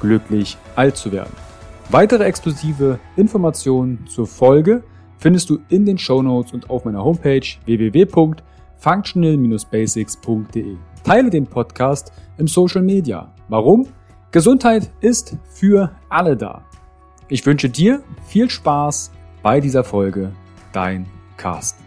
glücklich alt zu werden. Weitere exklusive Informationen zur Folge findest du in den Show Notes und auf meiner Homepage www.functional-basics.de. Teile den Podcast im Social Media. Warum? Gesundheit ist für alle da. Ich wünsche dir viel Spaß bei dieser Folge. Dein Carsten.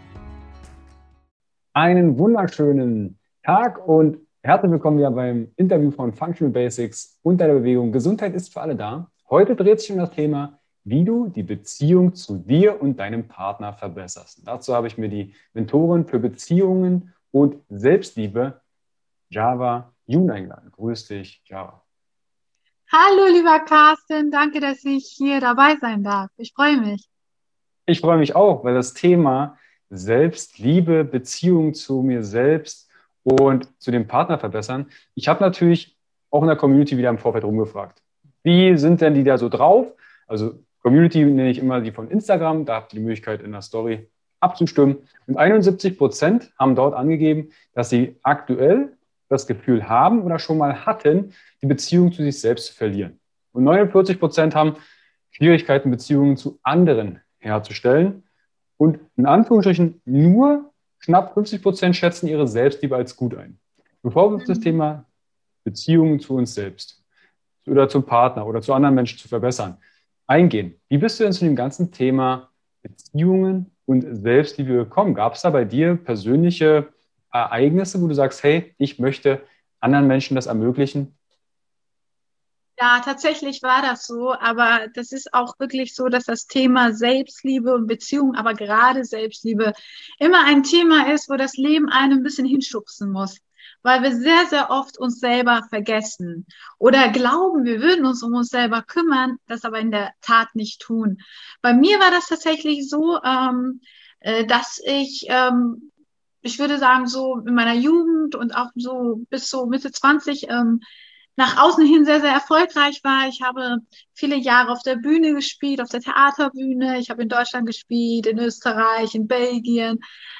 Einen wunderschönen Tag und herzlich willkommen wieder beim Interview von Functional Basics und der Bewegung Gesundheit ist für alle da. Heute dreht sich um das Thema, wie du die Beziehung zu dir und deinem Partner verbesserst. Dazu habe ich mir die Mentorin für Beziehungen und Selbstliebe, Java Jun, eingeladen. Grüß dich, Java. Hallo, lieber Carsten, danke, dass ich hier dabei sein darf. Ich freue mich. Ich freue mich auch, weil das Thema Selbstliebe, Beziehung zu mir selbst und zu dem Partner verbessern. Ich habe natürlich auch in der Community wieder im Vorfeld rumgefragt. Wie sind denn die da so drauf? Also Community nenne ich immer die von Instagram, da habt ihr die Möglichkeit in der Story abzustimmen. Und 71 Prozent haben dort angegeben, dass sie aktuell das Gefühl haben oder schon mal hatten, die Beziehung zu sich selbst zu verlieren. Und 49 Prozent haben Schwierigkeiten, Beziehungen zu anderen herzustellen. Und in Anführungsstrichen nur knapp 50 Prozent schätzen ihre Selbstliebe als gut ein. Bevor wir auf das mhm. Thema Beziehungen zu uns selbst oder zum Partner oder zu anderen Menschen zu verbessern eingehen, wie bist du denn zu dem ganzen Thema Beziehungen und Selbstliebe gekommen? Gab es da bei dir persönliche Ereignisse, wo du sagst, hey, ich möchte anderen Menschen das ermöglichen? Ja, tatsächlich war das so, aber das ist auch wirklich so, dass das Thema Selbstliebe und Beziehung, aber gerade Selbstliebe, immer ein Thema ist, wo das Leben einen ein bisschen hinschubsen muss weil wir sehr, sehr oft uns selber vergessen oder glauben, wir würden uns um uns selber kümmern, das aber in der Tat nicht tun. Bei mir war das tatsächlich so, ähm, äh, dass ich ähm, ich würde sagen, so in meiner Jugend und auch so bis so Mitte 20 ähm, nach außen hin sehr, sehr erfolgreich war. Ich habe viele Jahre auf der Bühne gespielt, auf der Theaterbühne. Ich habe in Deutschland gespielt, in Österreich, in Belgien.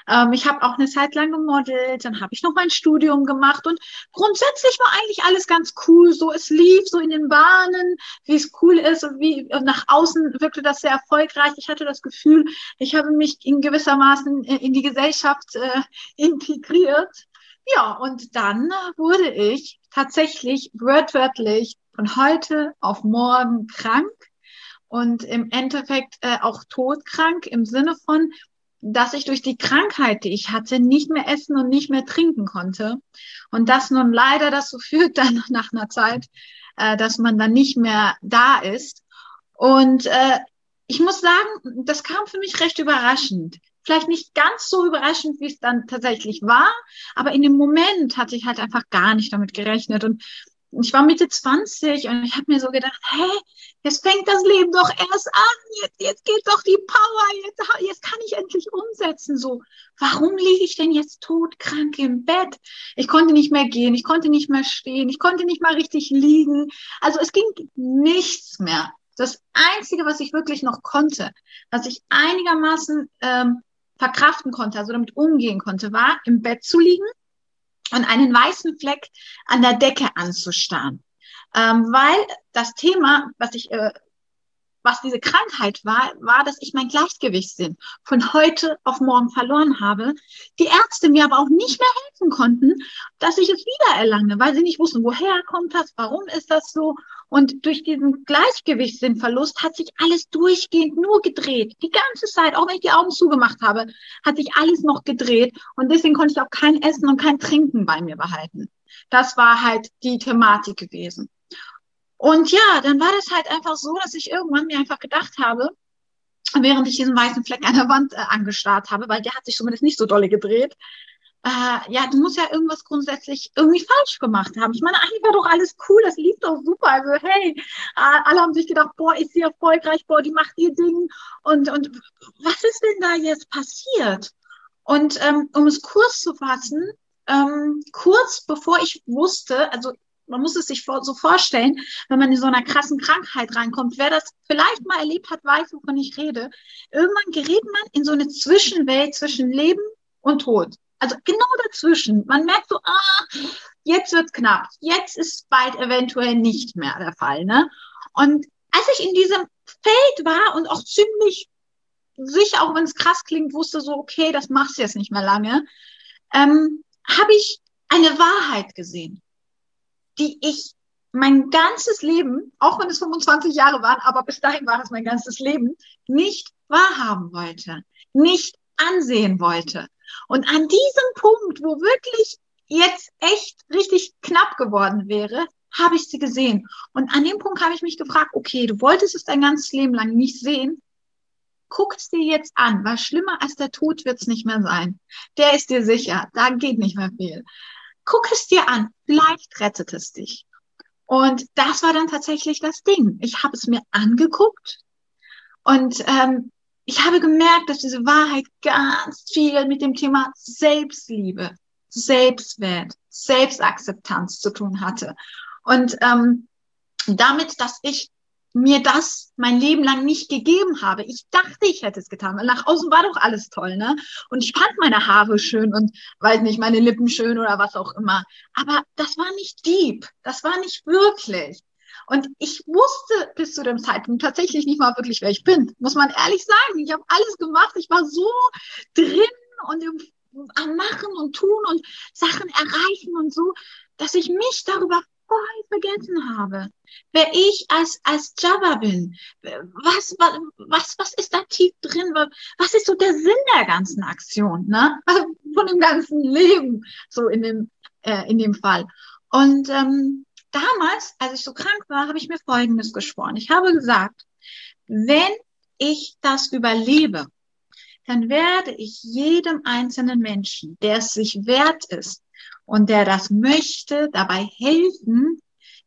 Ähm, ich habe auch eine Zeit lang gemodelt. Dann habe ich noch mein Studium gemacht. Und grundsätzlich war eigentlich alles ganz cool. So, es lief so in den Bahnen, wie es cool ist und wie und nach außen wirkte das sehr erfolgreich. Ich hatte das Gefühl, ich habe mich in gewissermaßen in die Gesellschaft äh, integriert. Ja, und dann wurde ich tatsächlich wörtwörtlich von heute auf morgen krank und im Endeffekt äh, auch todkrank im Sinne von, dass ich durch die Krankheit, die ich hatte, nicht mehr essen und nicht mehr trinken konnte. Und das nun leider dazu führt dann nach einer Zeit, äh, dass man dann nicht mehr da ist. Und äh, ich muss sagen, das kam für mich recht überraschend vielleicht nicht ganz so überraschend, wie es dann tatsächlich war, aber in dem Moment hatte ich halt einfach gar nicht damit gerechnet und ich war Mitte 20 und ich habe mir so gedacht, hä, jetzt fängt das Leben doch erst an, jetzt, jetzt geht doch die Power, jetzt, jetzt kann ich endlich umsetzen. So, warum liege ich denn jetzt todkrank im Bett? Ich konnte nicht mehr gehen, ich konnte nicht mehr stehen, ich konnte nicht mal richtig liegen. Also es ging nichts mehr. Das Einzige, was ich wirklich noch konnte, was ich einigermaßen ähm, verkraften konnte, also damit umgehen konnte, war im Bett zu liegen und einen weißen Fleck an der Decke anzustarren. Ähm, weil das Thema, was ich äh, was diese Krankheit war, war, dass ich mein Gleichgewichtssinn von heute auf morgen verloren habe. Die Ärzte mir aber auch nicht mehr helfen konnten, dass ich es wieder erlange, weil sie nicht wussten, woher kommt das, warum ist das so. Und durch diesen Gleichgewichtssinnverlust hat sich alles durchgehend nur gedreht. Die ganze Zeit, auch wenn ich die Augen zugemacht habe, hat sich alles noch gedreht. Und deswegen konnte ich auch kein Essen und kein Trinken bei mir behalten. Das war halt die Thematik gewesen. Und ja, dann war das halt einfach so, dass ich irgendwann mir einfach gedacht habe, während ich diesen weißen Fleck an der Wand äh, angestarrt habe, weil der hat sich zumindest nicht so dolle gedreht, äh, ja, du musst ja irgendwas grundsätzlich irgendwie falsch gemacht haben. Ich meine, eigentlich war doch alles cool, das lief doch super. Also hey, alle haben sich gedacht, boah, ist sie erfolgreich, boah, die macht ihr Ding. Und, und was ist denn da jetzt passiert? Und ähm, um es kurz zu fassen, ähm, kurz bevor ich wusste, also man muss es sich so vorstellen, wenn man in so einer krassen Krankheit reinkommt. Wer das vielleicht mal erlebt hat, weiß, wovon ich rede. Irgendwann gerät man in so eine Zwischenwelt zwischen Leben und Tod. Also genau dazwischen. Man merkt so, ah, jetzt wird's knapp. Jetzt ist bald eventuell nicht mehr der Fall. Ne? Und als ich in diesem Feld war und auch ziemlich sicher, auch wenn es krass klingt, wusste so, okay, das machst du jetzt nicht mehr lange, ähm, habe ich eine Wahrheit gesehen die ich mein ganzes Leben, auch wenn es 25 Jahre waren, aber bis dahin war es mein ganzes Leben, nicht wahrhaben wollte, nicht ansehen wollte. Und an diesem Punkt, wo wirklich jetzt echt richtig knapp geworden wäre, habe ich sie gesehen. Und an dem Punkt habe ich mich gefragt, okay, du wolltest es dein ganzes Leben lang nicht sehen. Guck es dir jetzt an, weil schlimmer als der Tod wird es nicht mehr sein. Der ist dir sicher, da geht nicht mehr viel guck es dir an, vielleicht rettet es dich. Und das war dann tatsächlich das Ding. Ich habe es mir angeguckt und ähm, ich habe gemerkt, dass diese Wahrheit ganz viel mit dem Thema Selbstliebe, Selbstwert, Selbstakzeptanz zu tun hatte. Und ähm, damit, dass ich mir das mein Leben lang nicht gegeben habe. Ich dachte, ich hätte es getan, weil nach außen war doch alles toll, ne? Und ich fand meine Haare schön und weiß nicht, meine Lippen schön oder was auch immer. Aber das war nicht deep. Das war nicht wirklich. Und ich wusste bis zu dem Zeitpunkt tatsächlich nicht mal wirklich, wer ich bin. Muss man ehrlich sagen. Ich habe alles gemacht. Ich war so drin und im, am Machen und Tun und Sachen erreichen und so, dass ich mich darüber voll vergessen habe, wer ich als, als Java bin. Was, was, was ist da tief drin? Was ist so der Sinn der ganzen Aktion, ne? Von dem ganzen Leben, so in dem, äh, in dem Fall. Und ähm, damals, als ich so krank war, habe ich mir Folgendes geschworen. Ich habe gesagt, wenn ich das überlebe, dann werde ich jedem einzelnen Menschen, der es sich wert ist, und der das möchte, dabei helfen,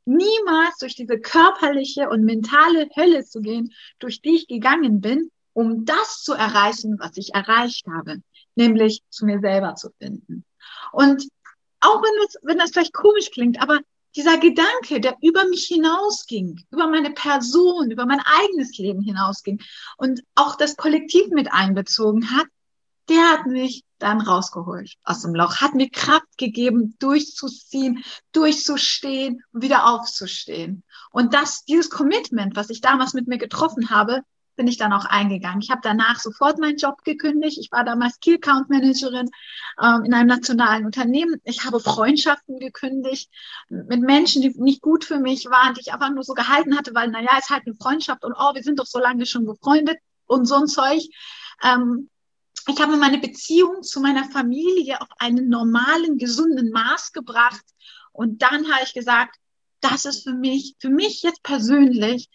niemals durch diese körperliche und mentale Hölle zu gehen, durch die ich gegangen bin, um das zu erreichen, was ich erreicht habe, nämlich zu mir selber zu finden. Und auch wenn das, wenn das vielleicht komisch klingt, aber dieser Gedanke, der über mich hinausging, über meine Person, über mein eigenes Leben hinausging und auch das Kollektiv mit einbezogen hat, der hat mich dann rausgeholt aus dem Loch, hat mir Kraft gegeben, durchzuziehen, durchzustehen und wieder aufzustehen. Und das, dieses Commitment, was ich damals mit mir getroffen habe, bin ich dann auch eingegangen. Ich habe danach sofort meinen Job gekündigt. Ich war damals Key Account Managerin ähm, in einem nationalen Unternehmen. Ich habe Freundschaften gekündigt mit Menschen, die nicht gut für mich waren, die ich einfach nur so gehalten hatte, weil, naja, ist halt eine Freundschaft und oh, wir sind doch so lange schon befreundet und so ein Zeug. Ähm, ich habe meine Beziehung zu meiner Familie auf einen normalen, gesunden Maß gebracht. Und dann habe ich gesagt, das ist für mich, für mich jetzt persönlich,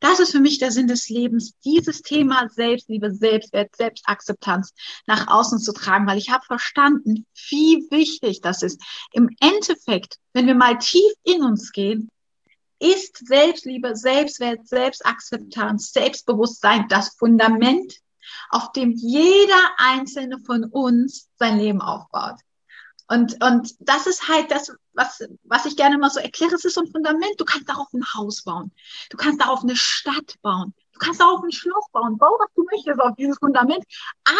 das ist für mich der Sinn des Lebens, dieses Thema Selbstliebe, Selbstwert, Selbstakzeptanz nach außen zu tragen, weil ich habe verstanden, wie wichtig das ist. Im Endeffekt, wenn wir mal tief in uns gehen, ist Selbstliebe, Selbstwert, Selbstakzeptanz, Selbstbewusstsein das Fundament auf dem jeder einzelne von uns sein Leben aufbaut. Und, und das ist halt das, was, was ich gerne mal so erkläre. Es ist so ein Fundament. Du kannst darauf ein Haus bauen. Du kannst darauf eine Stadt bauen. Du kannst darauf ein Schloss bauen. Bau, was du möchtest auf dieses Fundament.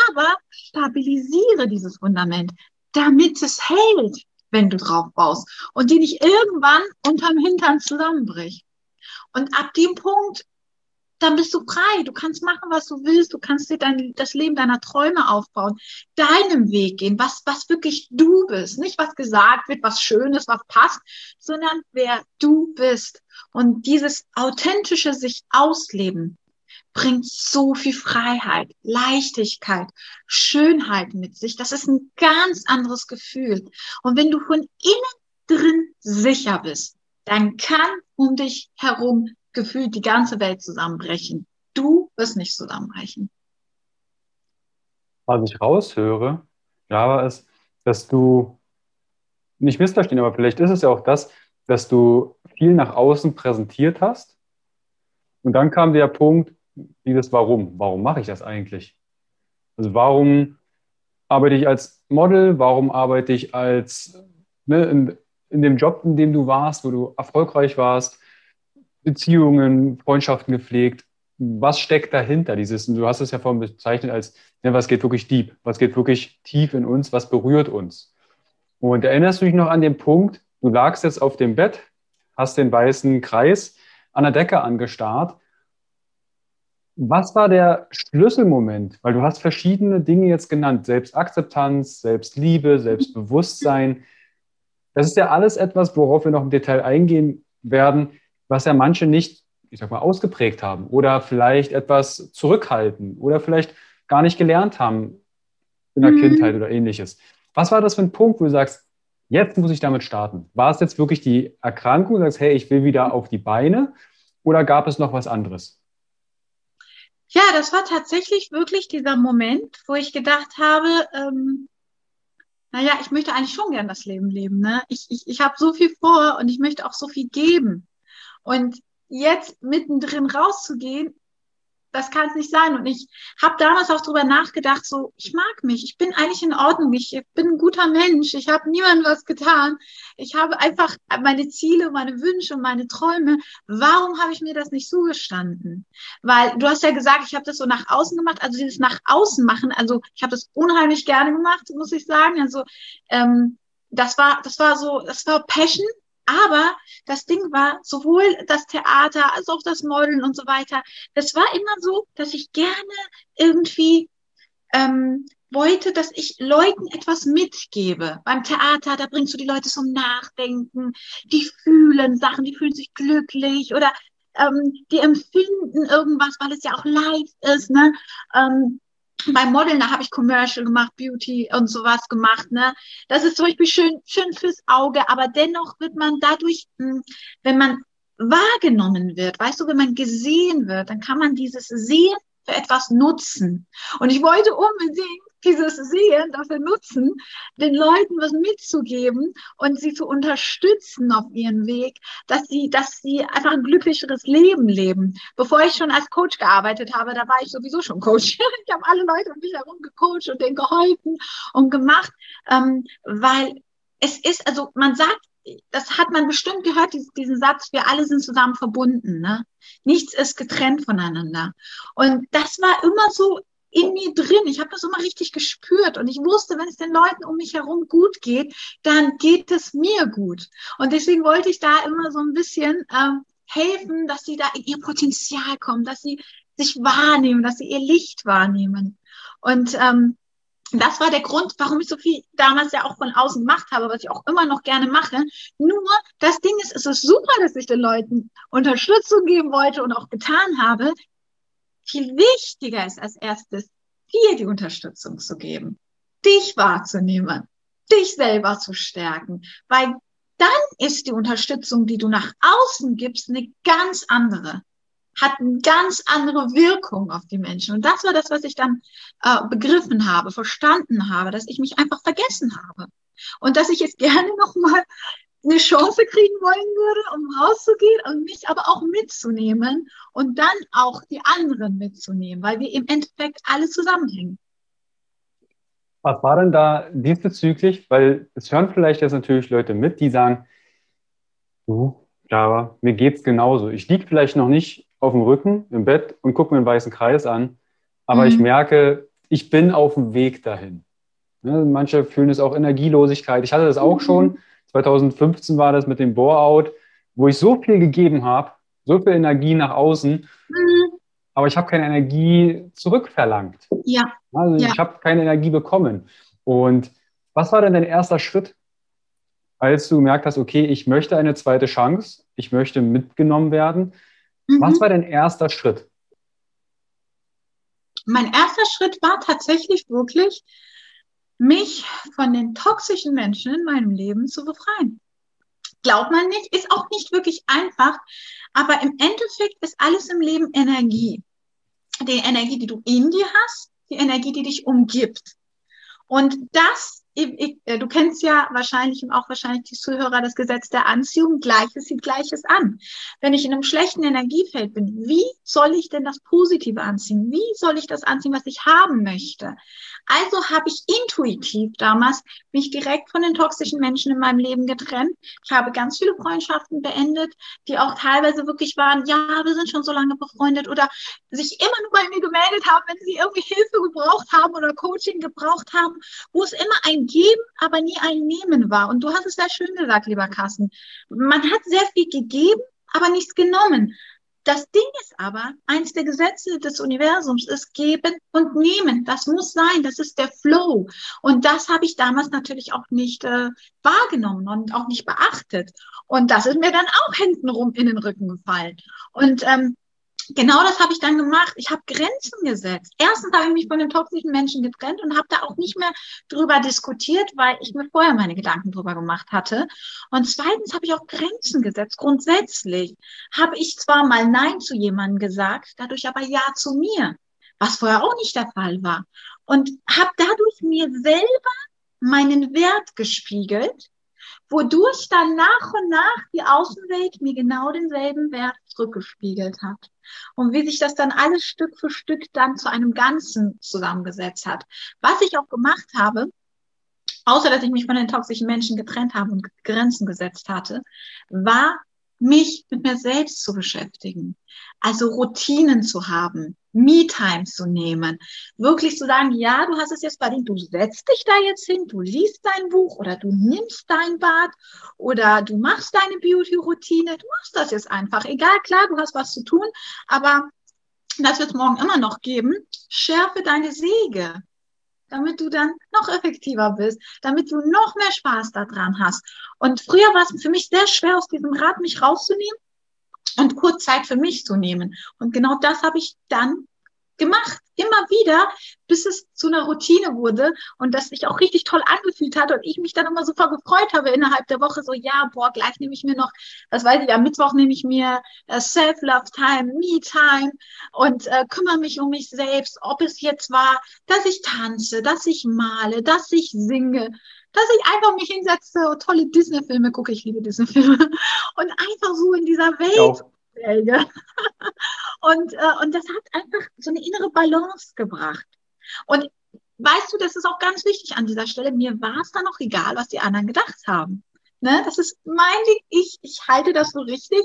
Aber stabilisiere dieses Fundament, damit es hält, wenn du drauf baust. Und die nicht irgendwann unterm Hintern zusammenbricht. Und ab dem Punkt dann bist du frei. Du kannst machen, was du willst. Du kannst dir dein, das Leben deiner Träume aufbauen, deinem Weg gehen, was, was wirklich du bist. Nicht was gesagt wird, was schön ist, was passt, sondern wer du bist. Und dieses authentische sich ausleben bringt so viel Freiheit, Leichtigkeit, Schönheit mit sich. Das ist ein ganz anderes Gefühl. Und wenn du von innen drin sicher bist, dann kann um dich herum gefühlt die ganze Welt zusammenbrechen. Du wirst nicht zusammenbrechen. Was ich raushöre, Java, ist, dass du nicht missverstehen, aber vielleicht ist es ja auch das, dass du viel nach außen präsentiert hast. Und dann kam der Punkt, dieses Warum. Warum mache ich das eigentlich? Also warum arbeite ich als Model? Warum arbeite ich als ne, in, in dem Job, in dem du warst, wo du erfolgreich warst? Beziehungen, Freundschaften gepflegt. Was steckt dahinter? Dieses, du hast es ja vorhin bezeichnet als, ja, was geht wirklich deep? Was geht wirklich tief in uns? Was berührt uns? Und erinnerst du dich noch an den Punkt, du lagst jetzt auf dem Bett, hast den weißen Kreis an der Decke angestarrt. Was war der Schlüsselmoment? Weil du hast verschiedene Dinge jetzt genannt. Selbstakzeptanz, Selbstliebe, Selbstbewusstsein. Das ist ja alles etwas, worauf wir noch im Detail eingehen werden was ja manche nicht, ich sag mal, ausgeprägt haben oder vielleicht etwas zurückhalten oder vielleicht gar nicht gelernt haben in der mhm. Kindheit oder ähnliches. Was war das für ein Punkt, wo du sagst, jetzt muss ich damit starten? War es jetzt wirklich die Erkrankung, du sagst, hey, ich will wieder auf die Beine oder gab es noch was anderes? Ja, das war tatsächlich wirklich dieser Moment, wo ich gedacht habe, ähm, naja, ich möchte eigentlich schon gern das Leben leben. Ne? Ich, ich, ich habe so viel vor und ich möchte auch so viel geben. Und jetzt mittendrin rauszugehen, das kann es nicht sein. Und ich habe damals auch drüber nachgedacht, so, ich mag mich, ich bin eigentlich in Ordnung, ich bin ein guter Mensch, ich habe niemandem was getan. Ich habe einfach meine Ziele, meine Wünsche meine Träume. Warum habe ich mir das nicht zugestanden? Weil du hast ja gesagt, ich habe das so nach außen gemacht, also dieses nach außen machen, also ich habe das unheimlich gerne gemacht, muss ich sagen. Also ähm, das war, das war so, das war Passion, aber das Ding war, sowohl das Theater als auch das Modeln und so weiter, das war immer so, dass ich gerne irgendwie ähm, wollte, dass ich Leuten etwas mitgebe. Beim Theater, da bringst du die Leute zum Nachdenken, die fühlen Sachen, die fühlen sich glücklich oder ähm, die empfinden irgendwas, weil es ja auch live ist. Ne? Ähm, beim Modeln, da habe ich Commercial gemacht, Beauty und sowas gemacht. Ne? Das ist zum Beispiel schön, schön fürs Auge, aber dennoch wird man dadurch, hm, wenn man wahrgenommen wird, weißt du, wenn man gesehen wird, dann kann man dieses Sehen für etwas nutzen. Und ich wollte unbedingt dieses Sehen dafür nutzen, den Leuten was mitzugeben und sie zu unterstützen auf ihren Weg, dass sie, dass sie einfach ein glücklicheres Leben leben. Bevor ich schon als Coach gearbeitet habe, da war ich sowieso schon Coach. Ich habe alle Leute um mich herum gecoacht und denen geholfen und gemacht, ähm, weil es ist, also man sagt, das hat man bestimmt gehört, diesen Satz, wir alle sind zusammen verbunden. Ne? Nichts ist getrennt voneinander. Und das war immer so in mir drin. Ich habe das immer richtig gespürt und ich wusste, wenn es den Leuten um mich herum gut geht, dann geht es mir gut. Und deswegen wollte ich da immer so ein bisschen ähm, helfen, dass sie da in ihr Potenzial kommen, dass sie sich wahrnehmen, dass sie ihr Licht wahrnehmen. Und ähm, das war der Grund, warum ich so viel damals ja auch von außen gemacht habe, was ich auch immer noch gerne mache. Nur das Ding ist, es ist super, dass ich den Leuten Unterstützung geben wollte und auch getan habe viel wichtiger ist als erstes, dir die Unterstützung zu geben, dich wahrzunehmen, dich selber zu stärken, weil dann ist die Unterstützung, die du nach außen gibst, eine ganz andere, hat eine ganz andere Wirkung auf die Menschen. Und das war das, was ich dann äh, begriffen habe, verstanden habe, dass ich mich einfach vergessen habe. Und dass ich jetzt gerne nochmal eine Chance kriegen wollen würde, um rauszugehen und mich aber auch mitzunehmen und dann auch die anderen mitzunehmen, weil wir im Endeffekt alle zusammenhängen. Was war denn da diesbezüglich? Weil es hören vielleicht jetzt natürlich Leute mit, die sagen, du, Java, mir geht's genauso. Ich liege vielleicht noch nicht auf dem Rücken im Bett und gucke mir einen weißen Kreis an, aber mhm. ich merke, ich bin auf dem Weg dahin. Ne, manche fühlen es auch Energielosigkeit. Ich hatte das auch mhm. schon 2015 war das mit dem Bore-out, wo ich so viel gegeben habe, so viel Energie nach außen. Mhm. aber ich habe keine Energie zurückverlangt. Ja. Also ja. ich habe keine Energie bekommen. Und was war denn dein erster Schritt, als du gemerkt hast, okay, ich möchte eine zweite Chance, ich möchte mitgenommen werden? Mhm. Was war dein erster Schritt? Mein erster Schritt war tatsächlich wirklich, mich von den toxischen Menschen in meinem Leben zu befreien. Glaubt man nicht, ist auch nicht wirklich einfach, aber im Endeffekt ist alles im Leben Energie. Die Energie, die du in dir hast, die Energie, die dich umgibt. Und das ich, äh, du kennst ja wahrscheinlich und auch wahrscheinlich die Zuhörer das Gesetz der Anziehung. Gleiches sieht Gleiches an. Wenn ich in einem schlechten Energiefeld bin, wie soll ich denn das Positive anziehen? Wie soll ich das anziehen, was ich haben möchte? Also habe ich intuitiv damals mich direkt von den toxischen Menschen in meinem Leben getrennt. Ich habe ganz viele Freundschaften beendet, die auch teilweise wirklich waren, ja, wir sind schon so lange befreundet oder sich immer nur bei mir gemeldet haben, wenn sie irgendwie Hilfe gebraucht haben oder Coaching gebraucht haben, wo es immer ein Geben, aber nie ein Nehmen war. Und du hast es sehr schön gesagt, lieber Carsten. Man hat sehr viel gegeben, aber nichts genommen. Das Ding ist aber, eins der Gesetze des Universums ist geben und nehmen. Das muss sein. Das ist der Flow. Und das habe ich damals natürlich auch nicht äh, wahrgenommen und auch nicht beachtet. Und das ist mir dann auch hintenrum in den Rücken gefallen. Und ähm, genau das habe ich dann gemacht. Ich habe Grenzen gesetzt. Erstens habe ich mich von den toxischen Menschen getrennt und habe da auch nicht mehr drüber diskutiert, weil ich mir vorher meine Gedanken drüber gemacht hatte. Und zweitens habe ich auch Grenzen gesetzt. Grundsätzlich habe ich zwar mal Nein zu jemandem gesagt, dadurch aber Ja zu mir, was vorher auch nicht der Fall war. Und habe dadurch mir selber meinen Wert gespiegelt wodurch dann nach und nach die Außenwelt mir genau denselben Wert zurückgespiegelt hat. Und wie sich das dann alles Stück für Stück dann zu einem Ganzen zusammengesetzt hat. Was ich auch gemacht habe, außer dass ich mich von den toxischen Menschen getrennt habe und Grenzen gesetzt hatte, war mich mit mir selbst zu beschäftigen. Also Routinen zu haben, Me-Time zu nehmen, wirklich zu sagen, ja, du hast es jetzt verdient, du setzt dich da jetzt hin, du liest dein Buch oder du nimmst dein Bad oder du machst deine Beauty-Routine, du machst das jetzt einfach. Egal, klar, du hast was zu tun, aber das wird es morgen immer noch geben. Schärfe deine Säge, damit du dann noch effektiver bist, damit du noch mehr Spaß daran hast. Und früher war es für mich sehr schwer, aus diesem Rad mich rauszunehmen und kurz Zeit für mich zu nehmen. Und genau das habe ich dann gemacht, immer wieder, bis es zu einer Routine wurde und das sich auch richtig toll angefühlt hat und ich mich dann immer super gefreut habe innerhalb der Woche, so ja, boah, gleich nehme ich mir noch, was weiß ich, am Mittwoch nehme ich mir äh, Self-Love-Time, Me-Time und äh, kümmere mich um mich selbst, ob es jetzt war, dass ich tanze, dass ich male, dass ich singe, dass ich einfach mich hinsetze und tolle Disney-Filme gucke. Ich liebe Disney-Filme. Und einfach so in dieser Welt. Ja. und, äh, und das hat einfach so eine innere Balance gebracht. Und weißt du, das ist auch ganz wichtig an dieser Stelle. Mir war es dann auch egal, was die anderen gedacht haben. Ne, das ist mein Ding. Ich, ich halte das so richtig.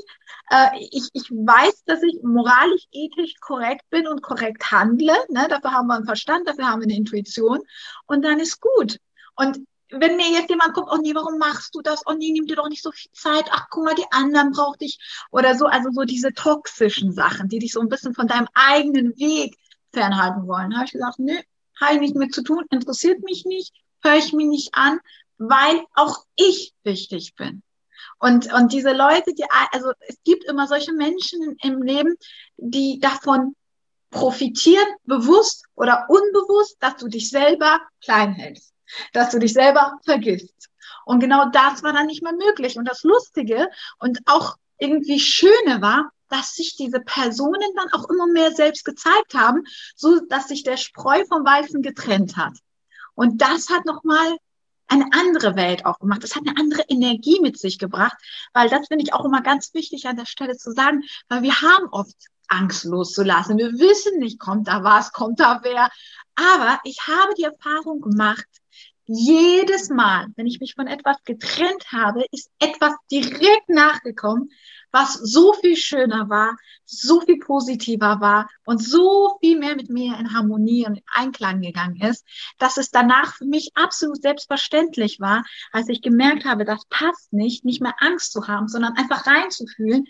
Äh, ich, ich weiß, dass ich moralisch, ethisch korrekt bin und korrekt handle. Ne, dafür haben wir einen Verstand, dafür haben wir eine Intuition. Und dann ist gut. Und wenn mir jetzt jemand guckt, oh nee, warum machst du das? Oh nee, nimm dir doch nicht so viel Zeit. Ach, guck mal, die anderen braucht dich. Oder so, also so diese toxischen Sachen, die dich so ein bisschen von deinem eigenen Weg fernhalten wollen. habe ich gesagt, nee, habe ich nichts mit zu tun, interessiert mich nicht, höre ich mich nicht an, weil auch ich wichtig bin. Und, und diese Leute, die, also es gibt immer solche Menschen im Leben, die davon profitieren, bewusst oder unbewusst, dass du dich selber klein hältst dass du dich selber vergisst. Und genau das war dann nicht mehr möglich. Und das Lustige und auch irgendwie Schöne war, dass sich diese Personen dann auch immer mehr selbst gezeigt haben, so dass sich der Spreu vom Weißen getrennt hat. Und das hat nochmal eine andere Welt aufgemacht. Das hat eine andere Energie mit sich gebracht, weil das finde ich auch immer ganz wichtig an der Stelle zu sagen, weil wir haben oft Angst loszulassen. Wir wissen nicht, kommt da was, kommt da wer. Aber ich habe die Erfahrung gemacht, jedes Mal, wenn ich mich von etwas getrennt habe, ist etwas direkt nachgekommen, was so viel schöner war, so viel positiver war und so viel mehr mit mir in Harmonie und Einklang gegangen ist, dass es danach für mich absolut selbstverständlich war, als ich gemerkt habe, das passt nicht, nicht mehr Angst zu haben, sondern einfach reinzufühlen,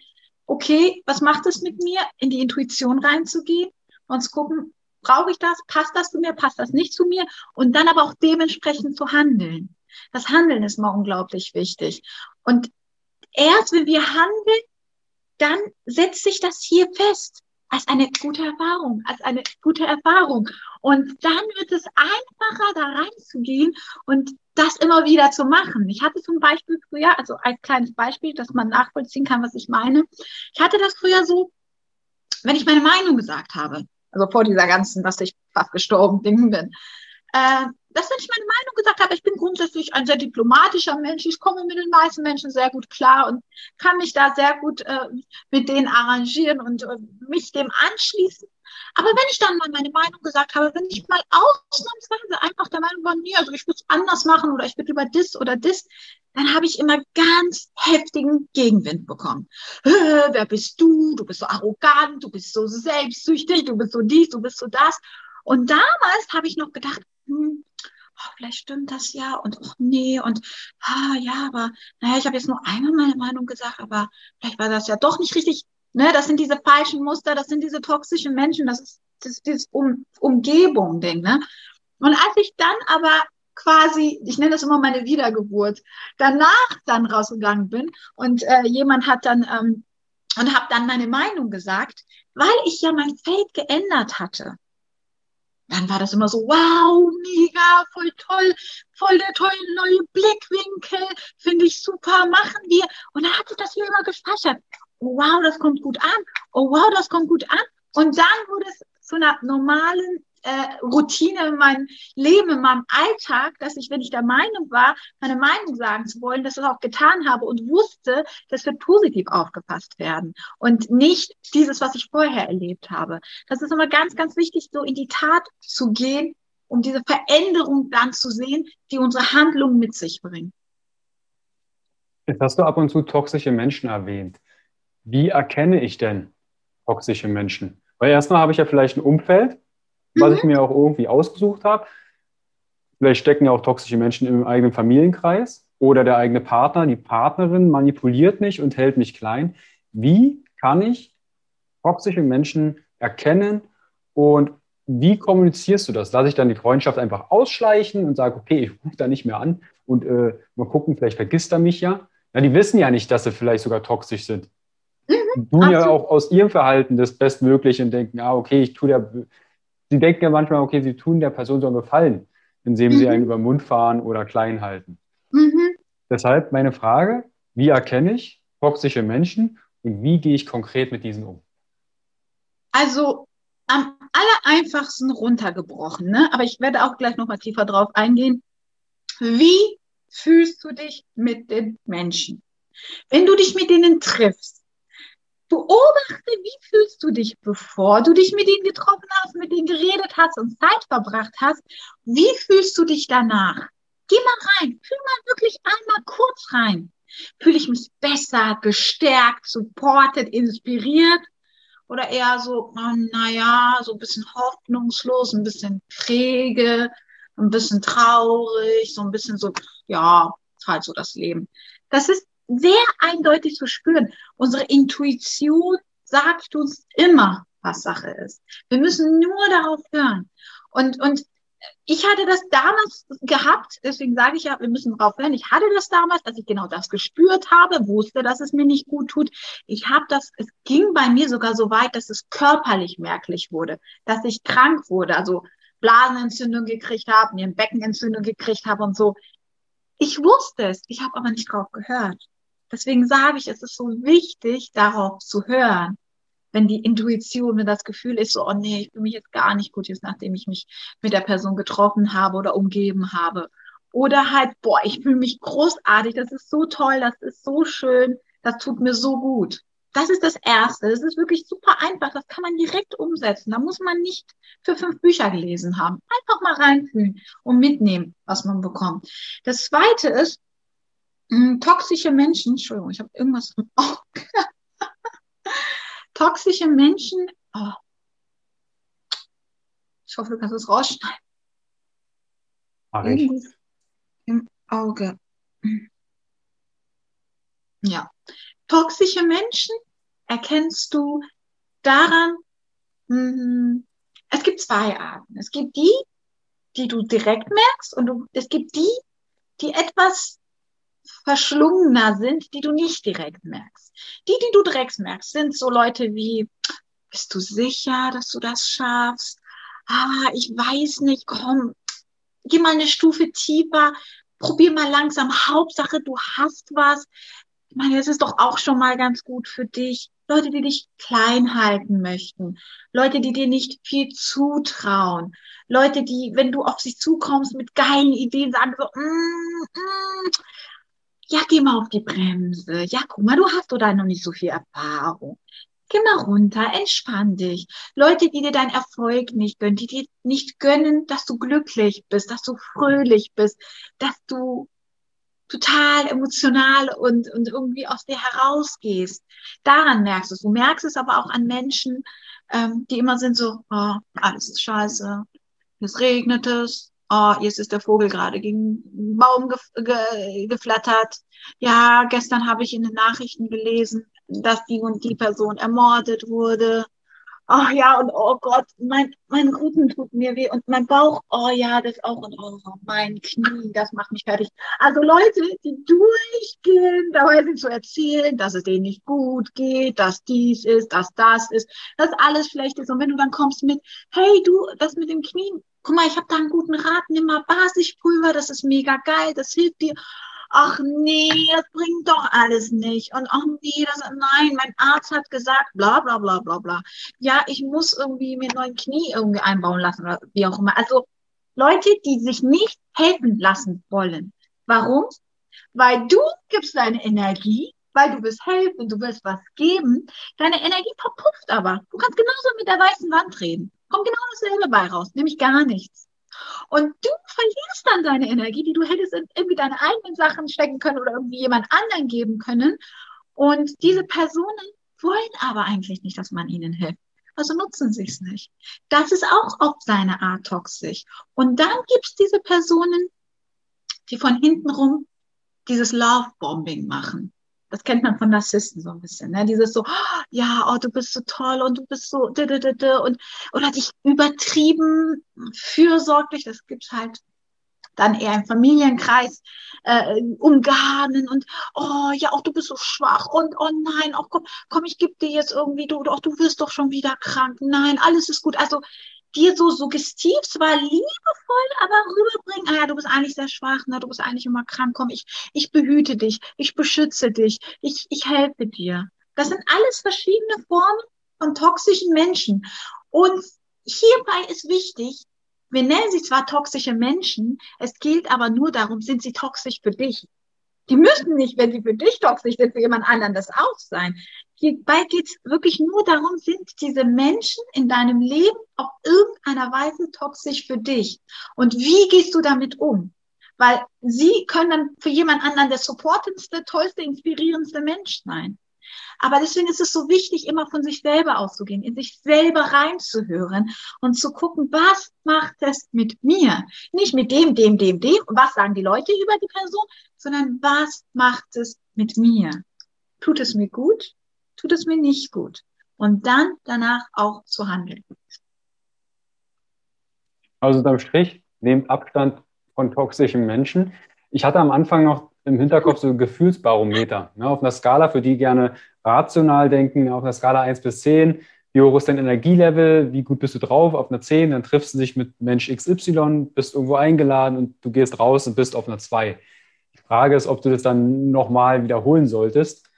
okay, was macht es mit mir, in die Intuition reinzugehen und zu gucken, brauche ich das, passt das zu mir, passt das nicht zu mir und dann aber auch dementsprechend zu handeln. Das Handeln ist mal unglaublich wichtig. Und erst wenn wir handeln, dann setzt sich das hier fest als eine gute Erfahrung, als eine gute Erfahrung. Und dann wird es einfacher, da reinzugehen und das immer wieder zu machen. Ich hatte zum Beispiel früher, also als kleines Beispiel, dass man nachvollziehen kann, was ich meine. Ich hatte das früher so, wenn ich meine Meinung gesagt habe, also vor dieser ganzen, dass ich fast gestorben Ding bin, äh, dass wenn ich meine Meinung gesagt habe, ich bin grundsätzlich ein sehr diplomatischer Mensch, ich komme mit den meisten Menschen sehr gut klar und kann mich da sehr gut äh, mit denen arrangieren und äh, mich dem anschließen. Aber wenn ich dann mal meine Meinung gesagt habe, wenn ich mal ausnahmsweise einfach der Meinung war, nee, also ich würde es anders machen oder ich würde über das oder das, dann habe ich immer ganz heftigen Gegenwind bekommen. Wer bist du? Du bist so arrogant, du bist so selbstsüchtig, du bist so dies, du bist so das. Und damals habe ich noch gedacht, hm, oh, vielleicht stimmt das ja und oh, nee und ah, ja, aber naja, ich habe jetzt nur einmal meine Meinung gesagt, aber vielleicht war das ja doch nicht richtig. Ne, das sind diese falschen Muster, das sind diese toxischen Menschen, das ist, das ist dieses um Umgebung-Ding. Ne? Und als ich dann aber quasi, ich nenne das immer meine Wiedergeburt, danach dann rausgegangen bin und äh, jemand hat dann ähm, und habe dann meine Meinung gesagt, weil ich ja mein Feld geändert hatte dann war das immer so, wow, mega, voll toll, voll der tolle neue Blickwinkel, finde ich super, machen wir. Und dann hat sich das hier immer gespeichert. Oh, wow, das kommt gut an. Oh, wow, das kommt gut an. Und dann wurde es zu einer normalen äh, Routine in meinem Leben, in meinem Alltag, dass ich, wenn ich der Meinung war, meine Meinung sagen zu wollen, dass ich das auch getan habe und wusste, das wird positiv aufgefasst werden und nicht dieses, was ich vorher erlebt habe. Das ist immer ganz, ganz wichtig, so in die Tat zu gehen, um diese Veränderung dann zu sehen, die unsere Handlung mit sich bringen. Jetzt hast du ab und zu toxische Menschen erwähnt. Wie erkenne ich denn toxische Menschen? Weil erstmal habe ich ja vielleicht ein Umfeld, was mhm. ich mir auch irgendwie ausgesucht habe. Vielleicht stecken ja auch toxische Menschen im eigenen Familienkreis oder der eigene Partner, die Partnerin manipuliert mich und hält mich klein. Wie kann ich toxische Menschen erkennen und wie kommunizierst du das? Lasse ich dann die Freundschaft einfach ausschleichen und sage, okay, ich rufe da nicht mehr an und äh, mal gucken, vielleicht vergisst er mich ja. Ja, die wissen ja nicht, dass sie vielleicht sogar toxisch sind. Mhm, tun ja auch aus ihrem Verhalten das Bestmögliche und denken, ah, okay, ich tue der, sie denken ja manchmal, okay, sie tun der Person so einen Gefallen, indem mhm. sie einen über den Mund fahren oder klein halten. Mhm. Deshalb meine Frage, wie erkenne ich toxische Menschen und wie gehe ich konkret mit diesen um? Also am allereinfachsten runtergebrochen, ne? aber ich werde auch gleich nochmal tiefer drauf eingehen. Wie fühlst du dich mit den Menschen? Wenn du dich mit denen triffst, Beobachte, wie fühlst du dich, bevor du dich mit ihnen getroffen hast, mit ihnen geredet hast und Zeit verbracht hast. Wie fühlst du dich danach? Geh mal rein, fühl mal wirklich einmal kurz rein. Fühle ich mich besser, gestärkt, supported, inspiriert? Oder eher so, oh, naja, so ein bisschen hoffnungslos, ein bisschen träge, ein bisschen traurig, so ein bisschen so, ja, halt so das Leben. Das ist sehr eindeutig zu spüren. Unsere Intuition sagt uns immer, was Sache ist. Wir müssen nur darauf hören. Und, und ich hatte das damals gehabt, deswegen sage ich ja, wir müssen darauf hören. Ich hatte das damals, als ich genau das gespürt habe, wusste, dass es mir nicht gut tut. Ich habe das, es ging bei mir sogar so weit, dass es körperlich merklich wurde, dass ich krank wurde, also Blasenentzündung gekriegt habe, mir eine Beckenentzündung gekriegt habe und so. Ich wusste es, ich habe aber nicht drauf gehört. Deswegen sage ich, es ist so wichtig, darauf zu hören. Wenn die Intuition, wenn das Gefühl ist, so, oh nee, ich fühle mich jetzt gar nicht gut, jetzt nachdem ich mich mit der Person getroffen habe oder umgeben habe. Oder halt, boah, ich fühle mich großartig, das ist so toll, das ist so schön, das tut mir so gut. Das ist das Erste. Das ist wirklich super einfach. Das kann man direkt umsetzen. Da muss man nicht für fünf Bücher gelesen haben. Einfach mal reinfühlen und mitnehmen, was man bekommt. Das Zweite ist, toxische Menschen, Entschuldigung, ich habe irgendwas im Auge. toxische Menschen, oh. ich hoffe, du kannst es rausschneiden. Mach ich. Im Auge. Ja. Toxische Menschen erkennst du daran, mh, es gibt zwei Arten. Es gibt die, die du direkt merkst und du, es gibt die, die etwas verschlungener sind, die du nicht direkt merkst. Die, die du direkt merkst, sind so Leute wie, bist du sicher, dass du das schaffst? Ah, ich weiß nicht, komm, geh mal eine Stufe tiefer, probier mal langsam. Hauptsache, du hast was. Ich meine, das ist doch auch schon mal ganz gut für dich. Leute, die dich klein halten möchten. Leute, die dir nicht viel zutrauen. Leute, die, wenn du auf sie zukommst mit geilen Ideen, sagen so, mm, mm, ja, geh mal auf die Bremse. Ja, guck mal, du hast doch da noch nicht so viel Erfahrung. Geh mal runter, entspann dich. Leute, die dir deinen Erfolg nicht gönnen, die dir nicht gönnen, dass du glücklich bist, dass du fröhlich bist, dass du total emotional und, und irgendwie aus dir herausgehst. Daran merkst du es. Du merkst es aber auch an Menschen, ähm, die immer sind so, oh, alles ist scheiße, es regnet es, oh, jetzt ist der Vogel gerade gegen einen Baum ge ge geflattert. Ja, gestern habe ich in den Nachrichten gelesen, dass die und die Person ermordet wurde. Ach ja, und oh Gott, mein, mein Rücken tut mir weh und mein Bauch, oh ja, das auch und oh, mein Knie, das macht mich fertig. Also Leute, die durchgehen, dabei sind zu erzählen, dass es denen nicht gut geht, dass dies ist, dass das ist, dass alles schlecht ist. Und wenn du dann kommst mit, hey du, das mit dem Knie, guck mal, ich habe da einen guten Rat, nimm mal Basispulver, das ist mega geil, das hilft dir ach nee, das bringt doch alles nicht. Und ach nee, das, nein, mein Arzt hat gesagt, bla bla bla bla bla. Ja, ich muss irgendwie mir neuen Knie irgendwie einbauen lassen oder wie auch immer. Also Leute, die sich nicht helfen lassen wollen. Warum? Weil du gibst deine Energie, weil du willst helfen, du willst was geben. Deine Energie verpufft aber. Du kannst genauso mit der weißen Wand reden. Kommt genau dasselbe bei raus, nämlich gar nichts. Und du verlierst dann deine Energie, die du hättest in irgendwie deine eigenen Sachen stecken können oder irgendwie jemand anderen geben können. Und diese Personen wollen aber eigentlich nicht, dass man ihnen hilft. Also nutzen sie es nicht. Das ist auch auf seine Art toxisch. Und dann gibt es diese Personen, die von hinten rum dieses Love-Bombing machen das kennt man von Narzissten so ein bisschen, ne? Dieses so, ja, oh, du bist so toll und du bist so und oder dich übertrieben fürsorglich, das gibt's halt dann eher im Familienkreis äh, umgarnen und oh ja, auch du bist so schwach und oh nein, auch komm, komm, ich gebe dir jetzt irgendwie du, auch du wirst doch schon wieder krank. Nein, alles ist gut. Also dir so suggestiv, zwar liebevoll, aber rüberbringen, ah ja, du bist eigentlich sehr schwach, ne? du bist eigentlich immer krank, komm, ich, ich behüte dich, ich beschütze dich, ich, ich helfe dir. Das sind alles verschiedene Formen von toxischen Menschen. Und hierbei ist wichtig, wir nennen sie zwar toxische Menschen, es gilt aber nur darum, sind sie toxisch für dich. Die müssen nicht, wenn sie für dich toxisch sind, für jemand anderen das auch sein. Hierbei geht es wirklich nur darum, sind diese Menschen in deinem Leben auf irgendeiner Weise toxisch für dich? Und wie gehst du damit um? Weil sie können dann für jemand anderen der supportendste, tollste, inspirierendste Mensch sein. Aber deswegen ist es so wichtig, immer von sich selber auszugehen, in sich selber reinzuhören und zu gucken, was macht es mit mir? Nicht mit dem, dem, dem, dem, was sagen die Leute über die Person, sondern was macht es mit mir? Tut es mir gut? Tut es mir nicht gut? Und dann danach auch zu handeln. Also unterm Strich, nehmt Abstand von toxischen Menschen. Ich hatte am Anfang noch im Hinterkopf so Gefühlsbarometer. Ne, auf einer Skala, für die gerne rational denken, auf einer Skala 1 bis 10, wie hoch ist dein Energielevel, wie gut bist du drauf, auf einer 10, dann triffst du dich mit Mensch XY, bist irgendwo eingeladen und du gehst raus und bist auf einer 2. Die Frage ist, ob du das dann nochmal wiederholen solltest.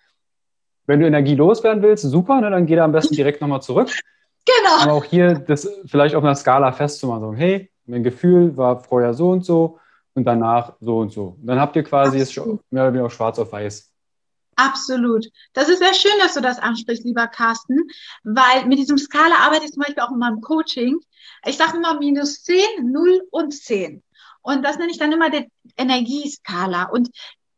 Wenn du Energie loswerden willst, super, ne, dann geh da am besten direkt nochmal zurück. Genau. Aber auch hier das vielleicht auf einer Skala festzumachen, so, hey, mein Gefühl war vorher so und so und danach so und so. Und dann habt ihr quasi es mehr oder weniger schwarz auf weiß. Absolut. Das ist sehr schön, dass du das ansprichst, lieber Carsten, weil mit diesem Skala arbeite ich zum Beispiel auch in meinem Coaching. Ich sage immer minus 10, 0 und 10. Und das nenne ich dann immer die Energieskala. Und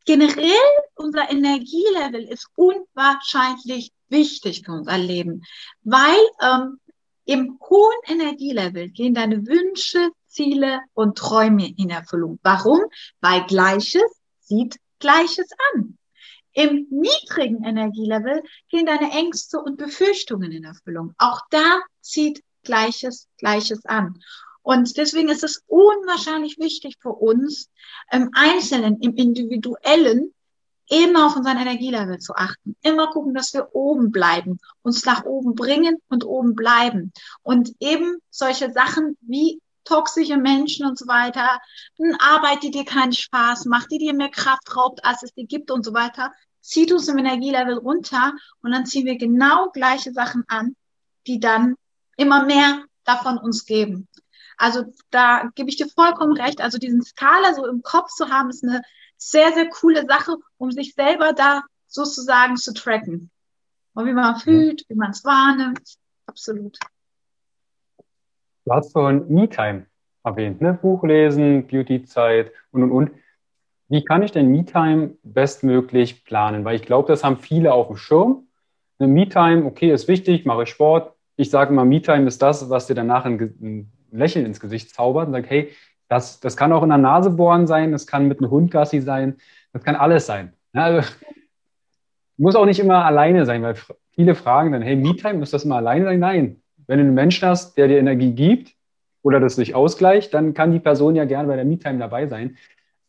generell unser Energielevel ist unwahrscheinlich wichtig für unser Leben, weil ähm, im hohen Energielevel gehen deine Wünsche, Ziele und Träume in Erfüllung. Warum? Weil Gleiches sieht Gleiches an. Im niedrigen Energielevel gehen deine Ängste und Befürchtungen in Erfüllung. Auch da zieht Gleiches, Gleiches an. Und deswegen ist es unwahrscheinlich wichtig für uns, im Einzelnen, im Individuellen, immer auf unseren Energielevel zu achten. Immer gucken, dass wir oben bleiben, uns nach oben bringen und oben bleiben. Und eben solche Sachen wie toxische Menschen und so weiter, eine Arbeit, die dir keinen Spaß macht, die dir mehr Kraft raubt, als es dir gibt und so weiter, zieht uns im Energielevel runter und dann ziehen wir genau gleiche Sachen an, die dann immer mehr davon uns geben. Also da gebe ich dir vollkommen recht. Also diesen Skala so im Kopf zu haben, ist eine sehr, sehr coole Sache, um sich selber da sozusagen zu tracken. Und wie man fühlt, wie man es wahrnimmt. Absolut. Du hast vorhin Me-Time erwähnt, ne? Buch lesen, Beauty-Zeit und, und, und. Wie kann ich denn Me-Time bestmöglich planen? Weil ich glaube, das haben viele auf dem Schirm. Eine Me-Time, okay, ist wichtig, mache ich Sport. Ich sage immer, Me-Time ist das, was dir danach ein, Lächeln ins Gesicht zaubert und sagt, hey, das, das kann auch in der Nase bohren sein, das kann mit einem Hundgassi sein, das kann alles sein. Ja, also, muss auch nicht immer alleine sein, weil viele fragen dann, hey, Me-Time, muss das immer alleine sein? Nein. Wenn du einen Menschen hast, der dir Energie gibt oder das sich ausgleicht, dann kann die Person ja gerne bei der Me-Time dabei sein.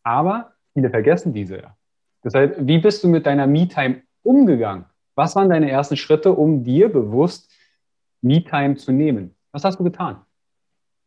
Aber viele vergessen diese ja. Heißt, wie bist du mit deiner Me-Time umgegangen? Was waren deine ersten Schritte, um dir bewusst Me-Time zu nehmen? Was hast du getan?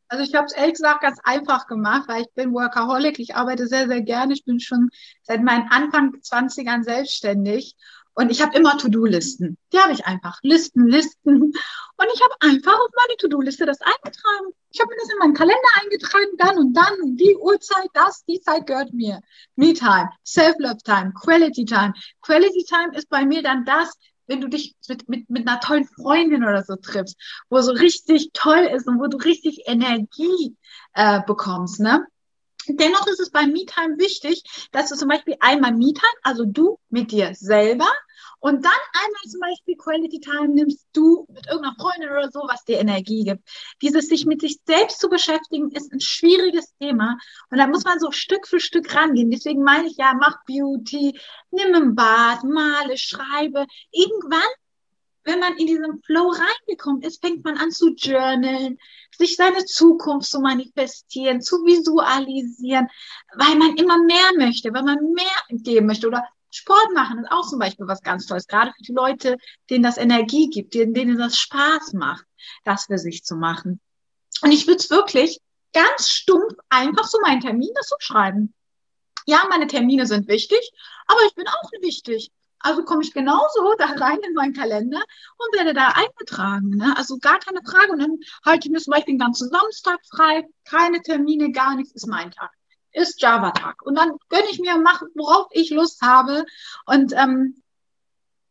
Also ich habe es ehrlich gesagt ganz einfach gemacht, weil ich bin Workaholic, ich arbeite sehr, sehr gerne. Ich bin schon seit meinen Anfang 20ern selbstständig und ich habe immer To-Do-Listen. Die habe ich einfach. Listen, Listen. Und ich habe einfach auf meine To-Do-Liste das eingetragen. Ich habe mir das in meinen Kalender eingetragen, dann und dann die Uhrzeit, das, die Zeit gehört mir. Me-Time, Self-Love-Time, Quality-Time. Quality-Time ist bei mir dann das, wenn du dich mit, mit, mit einer tollen Freundin oder so triffst, wo so richtig toll ist und wo du richtig Energie äh, bekommst, ne? Dennoch ist es bei MeTime wichtig, dass du zum Beispiel einmal MeTime, also du mit dir selber, und dann einmal zum Beispiel Quality Time nimmst du mit irgendeiner Freundin oder so, was dir Energie gibt. Dieses sich mit sich selbst zu beschäftigen, ist ein schwieriges Thema. Und da muss man so Stück für Stück rangehen. Deswegen meine ich ja, mach Beauty, nimm ein Bad, male, schreibe. Irgendwann wenn man in diesen Flow reingekommen ist, fängt man an zu journalen, sich seine Zukunft zu manifestieren, zu visualisieren, weil man immer mehr möchte, weil man mehr geben möchte oder Sport machen ist auch zum Beispiel was ganz Tolles, gerade für die Leute, denen das Energie gibt, denen das Spaß macht, das für sich zu machen. Und ich würde es wirklich ganz stumpf einfach so meinen Termin dazu schreiben. Ja, meine Termine sind wichtig, aber ich bin auch wichtig. Also komme ich genauso da rein in meinen Kalender und werde da eingetragen. Ne? Also gar keine Frage. Und dann halte ich mir zum Beispiel den ganzen Samstag frei, keine Termine, gar nichts, ist mein Tag ist Java-Tag. Und dann gönne ich mir, mache, worauf ich Lust habe und ähm,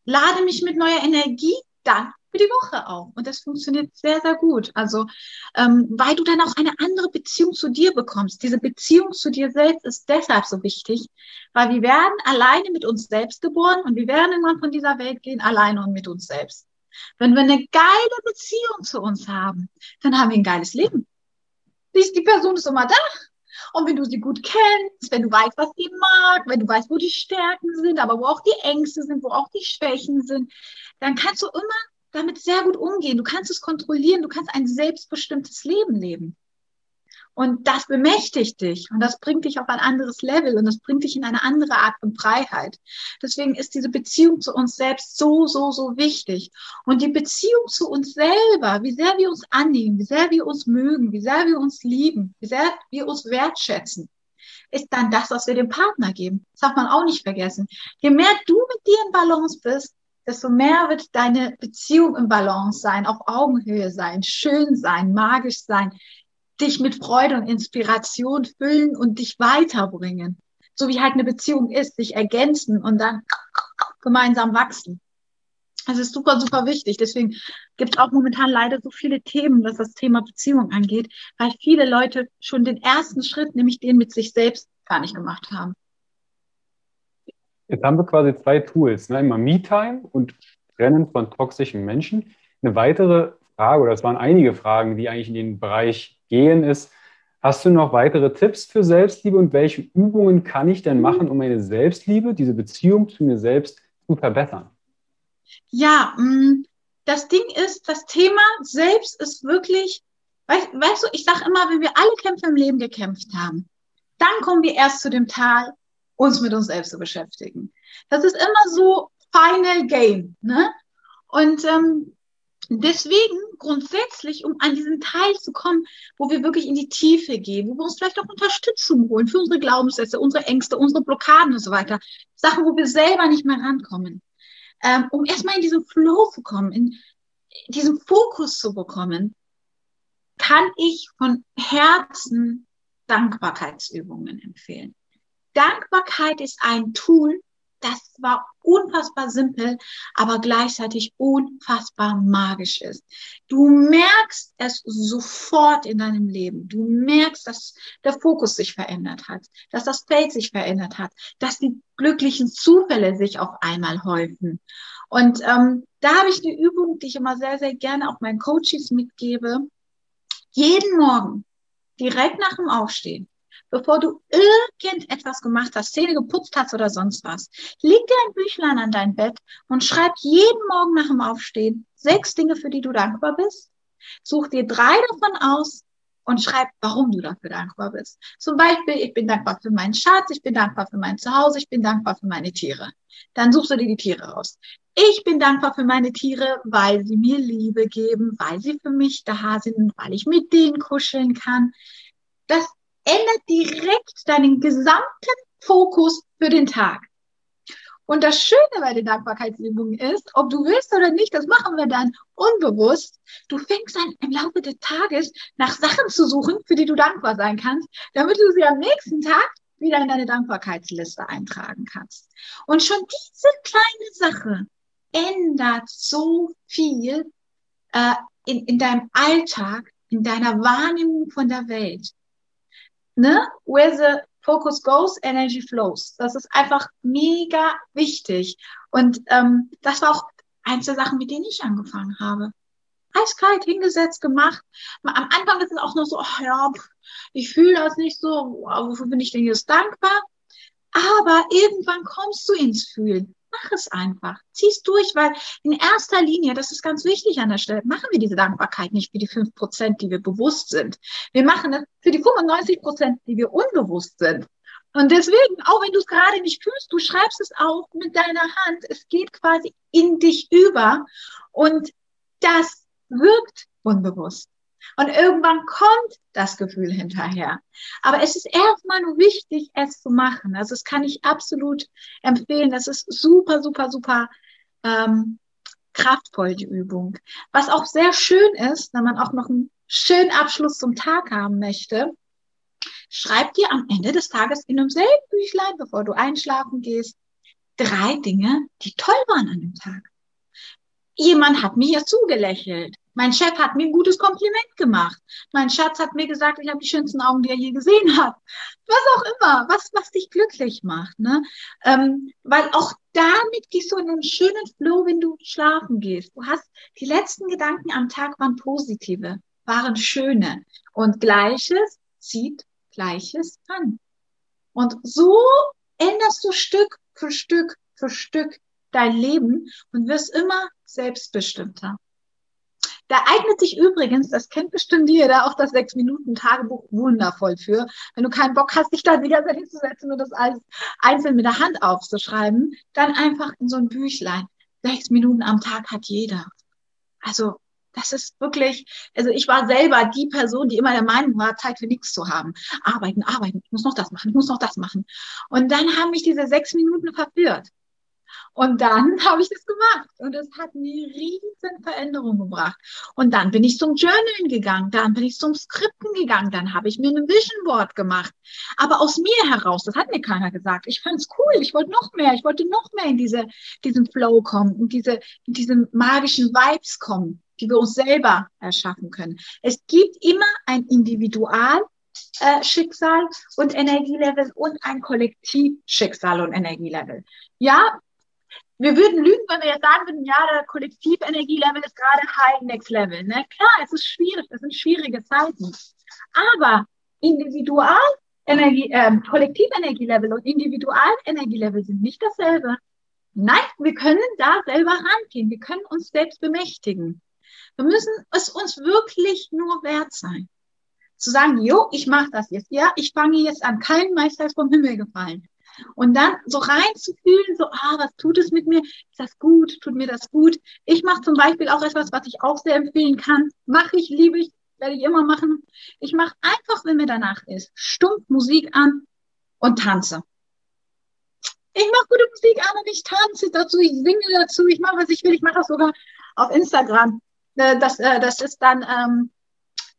lade mich mit neuer Energie dann für die Woche auf. Und das funktioniert sehr, sehr gut. Also, ähm, weil du dann auch eine andere Beziehung zu dir bekommst. Diese Beziehung zu dir selbst ist deshalb so wichtig, weil wir werden alleine mit uns selbst geboren und wir werden irgendwann von dieser Welt gehen, alleine und mit uns selbst. Wenn wir eine geile Beziehung zu uns haben, dann haben wir ein geiles Leben. Die Person ist immer da. Und wenn du sie gut kennst, wenn du weißt, was sie mag, wenn du weißt, wo die Stärken sind, aber wo auch die Ängste sind, wo auch die Schwächen sind, dann kannst du immer damit sehr gut umgehen. Du kannst es kontrollieren, du kannst ein selbstbestimmtes Leben leben. Und das bemächtigt dich und das bringt dich auf ein anderes Level und das bringt dich in eine andere Art von Freiheit. Deswegen ist diese Beziehung zu uns selbst so, so, so wichtig. Und die Beziehung zu uns selber, wie sehr wir uns annehmen, wie sehr wir uns mögen, wie sehr wir uns lieben, wie sehr wir uns wertschätzen, ist dann das, was wir dem Partner geben. Das darf man auch nicht vergessen. Je mehr du mit dir in Balance bist, desto mehr wird deine Beziehung im Balance sein, auf Augenhöhe sein, schön sein, magisch sein, dich mit Freude und Inspiration füllen und dich weiterbringen. So wie halt eine Beziehung ist, sich ergänzen und dann gemeinsam wachsen. Das ist super, super wichtig. Deswegen gibt es auch momentan leider so viele Themen, was das Thema Beziehung angeht, weil viele Leute schon den ersten Schritt, nämlich den mit sich selbst, gar nicht gemacht haben. Jetzt haben wir quasi zwei Tools, ne? immer Me-Time und Trennen von toxischen Menschen. Eine weitere Frage, oder es waren einige Fragen, die eigentlich in den Bereich gehen, ist, Hast du noch weitere Tipps für Selbstliebe und welche Übungen kann ich denn machen, um meine Selbstliebe, diese Beziehung zu mir selbst zu verbessern? Ja, mm, das Ding ist, das Thema selbst ist wirklich, weißt, weißt du, ich sage immer, wenn wir alle Kämpfe im Leben gekämpft haben, dann kommen wir erst zu dem Tal, uns mit uns selbst zu beschäftigen. Das ist immer so Final Game, ne? Und ähm, deswegen grundsätzlich, um an diesen Teil zu kommen, wo wir wirklich in die Tiefe gehen, wo wir uns vielleicht auch Unterstützung holen für unsere Glaubenssätze, unsere Ängste, unsere Blockaden und so weiter. Sachen, wo wir selber nicht mehr rankommen. Ähm, um erstmal in diesen Flow zu kommen, in diesen Fokus zu bekommen, kann ich von Herzen Dankbarkeitsübungen empfehlen. Dankbarkeit ist ein Tool, das war unfassbar simpel, aber gleichzeitig unfassbar magisch ist. Du merkst es sofort in deinem Leben. Du merkst, dass der Fokus sich verändert hat, dass das Feld sich verändert hat, dass die glücklichen Zufälle sich auf einmal häufen. Und ähm, da habe ich eine Übung, die ich immer sehr, sehr gerne auch meinen Coaches mitgebe. Jeden Morgen, direkt nach dem Aufstehen, bevor du irgendetwas gemacht hast, Zähne geputzt hast oder sonst was, leg dir ein Büchlein an dein Bett und schreib jeden Morgen nach dem Aufstehen sechs Dinge, für die du dankbar bist. Such dir drei davon aus und schreib, warum du dafür dankbar bist. Zum Beispiel, ich bin dankbar für meinen Schatz, ich bin dankbar für mein Zuhause, ich bin dankbar für meine Tiere. Dann suchst du dir die Tiere raus. Ich bin dankbar für meine Tiere, weil sie mir Liebe geben, weil sie für mich da sind, weil ich mit denen kuscheln kann. Das ändert direkt deinen gesamten Fokus für den Tag. Und das Schöne bei den Dankbarkeitsübungen ist, ob du willst oder nicht, das machen wir dann unbewusst. Du fängst an, im Laufe des Tages nach Sachen zu suchen, für die du dankbar sein kannst, damit du sie am nächsten Tag wieder in deine Dankbarkeitsliste eintragen kannst. Und schon diese kleine Sache ändert so viel äh, in, in deinem Alltag, in deiner Wahrnehmung von der Welt ne, where the focus goes, energy flows. Das ist einfach mega wichtig. Und ähm, das war auch eins der Sachen, mit denen ich angefangen habe. Eiskalt hingesetzt, gemacht. Am Anfang ist es auch noch so, ach ja, ich fühle das nicht so, wofür bin ich denn jetzt dankbar? Aber irgendwann kommst du ins Fühlen mach es einfach. Zieh's durch, weil in erster Linie, das ist ganz wichtig an der Stelle, machen wir diese Dankbarkeit nicht für die fünf Prozent, die wir bewusst sind. Wir machen es für die 95 Prozent, die wir unbewusst sind. Und deswegen, auch wenn du es gerade nicht fühlst, du schreibst es auf mit deiner Hand. Es geht quasi in dich über und das wirkt unbewusst. Und irgendwann kommt das Gefühl hinterher. Aber es ist erstmal nur wichtig, es zu machen. Also das kann ich absolut empfehlen. Das ist super, super, super ähm, kraftvoll, die Übung. Was auch sehr schön ist, wenn man auch noch einen schönen Abschluss zum Tag haben möchte, schreib dir am Ende des Tages in einem selben Büchlein, bevor du einschlafen gehst, drei Dinge, die toll waren an dem Tag. Jemand hat mir hier zugelächelt. Mein Chef hat mir ein gutes Kompliment gemacht. Mein Schatz hat mir gesagt, ich habe die schönsten Augen, die er je gesehen hat. Was auch immer, was, was dich glücklich macht. Ne? Ähm, weil auch damit gehst du in einen schönen Flow, wenn du schlafen gehst. Du hast die letzten Gedanken am Tag waren positive, waren schöne. Und Gleiches zieht Gleiches an. Und so änderst du Stück für Stück für Stück dein Leben und wirst immer selbstbestimmter. Da eignet sich übrigens, das kennt bestimmt jeder, auch das Sechs-Minuten-Tagebuch wundervoll für. Wenn du keinen Bock hast, dich da die ganze Zeit hinzusetzen und das alles einzeln mit der Hand aufzuschreiben, dann einfach in so ein Büchlein. Sechs Minuten am Tag hat jeder. Also, das ist wirklich, also ich war selber die Person, die immer der Meinung war, Zeit für nichts zu haben. Arbeiten, arbeiten, ich muss noch das machen, ich muss noch das machen. Und dann haben mich diese sechs Minuten verführt. Und dann habe ich das gemacht und es hat mir riesen Veränderungen gebracht. Und dann bin ich zum Journalen gegangen, dann bin ich zum Skripten gegangen, dann habe ich mir ein Vision Board gemacht. Aber aus mir heraus, das hat mir keiner gesagt. Ich fand es cool, ich wollte noch mehr, ich wollte noch mehr in diese, diesen Flow kommen, in diese, in diese magischen Vibes kommen, die wir uns selber erschaffen können. Es gibt immer ein Individual, äh, Schicksal und Energielevel und ein Kollektivschicksal und Energielevel. Ja, wir würden lügen, wenn wir jetzt sagen würden, ja, der Kollektivenergielevel ist gerade high next level. Ne? Klar, es ist schwierig, es sind schwierige Zeiten. Aber Individualenergie, äh, Kollektivenergielevel und Individualenergielevel sind nicht dasselbe. Nein, wir können da selber rangehen. Wir können uns selbst bemächtigen. Wir müssen es uns wirklich nur wert sein. Zu sagen, jo, ich mache das jetzt. Ja, ich fange jetzt an. Kein Meister ist vom Himmel gefallen. Und dann so reinzufühlen, so, ah, was tut es mit mir? Ist das gut? Tut mir das gut? Ich mache zum Beispiel auch etwas, was ich auch sehr empfehlen kann. Mache ich, liebe ich, werde ich immer machen. Ich mache einfach, wenn mir danach ist, stumpf Musik an und tanze. Ich mache gute Musik an und ich tanze dazu, ich singe dazu, ich mache, was ich will. Ich mache das sogar auf Instagram. Äh, das, äh, das ist dann ähm,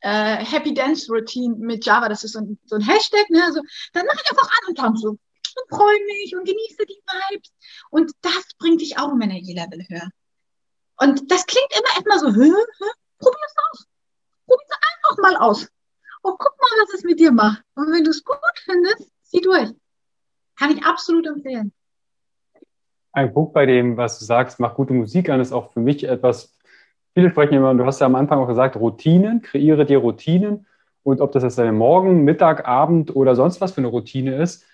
äh, Happy Dance Routine mit Java. Das ist so ein, so ein Hashtag. Ne? Also, dann mache ich einfach an und tanze und freue mich und genieße die Vibes. Und das bringt dich auch im Energielevel höher. Und das klingt immer erstmal so, hä, hä? probier's aus. Probier's einfach mal aus. Und guck mal, was es mit dir macht. Und wenn du es gut findest, zieh durch. Kann ich absolut empfehlen. Ein Punkt bei dem, was du sagst, mach gute Musik an, ist auch für mich etwas, viele sprechen immer, du hast ja am Anfang auch gesagt, Routinen, kreiere dir Routinen. Und ob das jetzt deine Morgen, Mittag, Abend oder sonst was für eine Routine ist,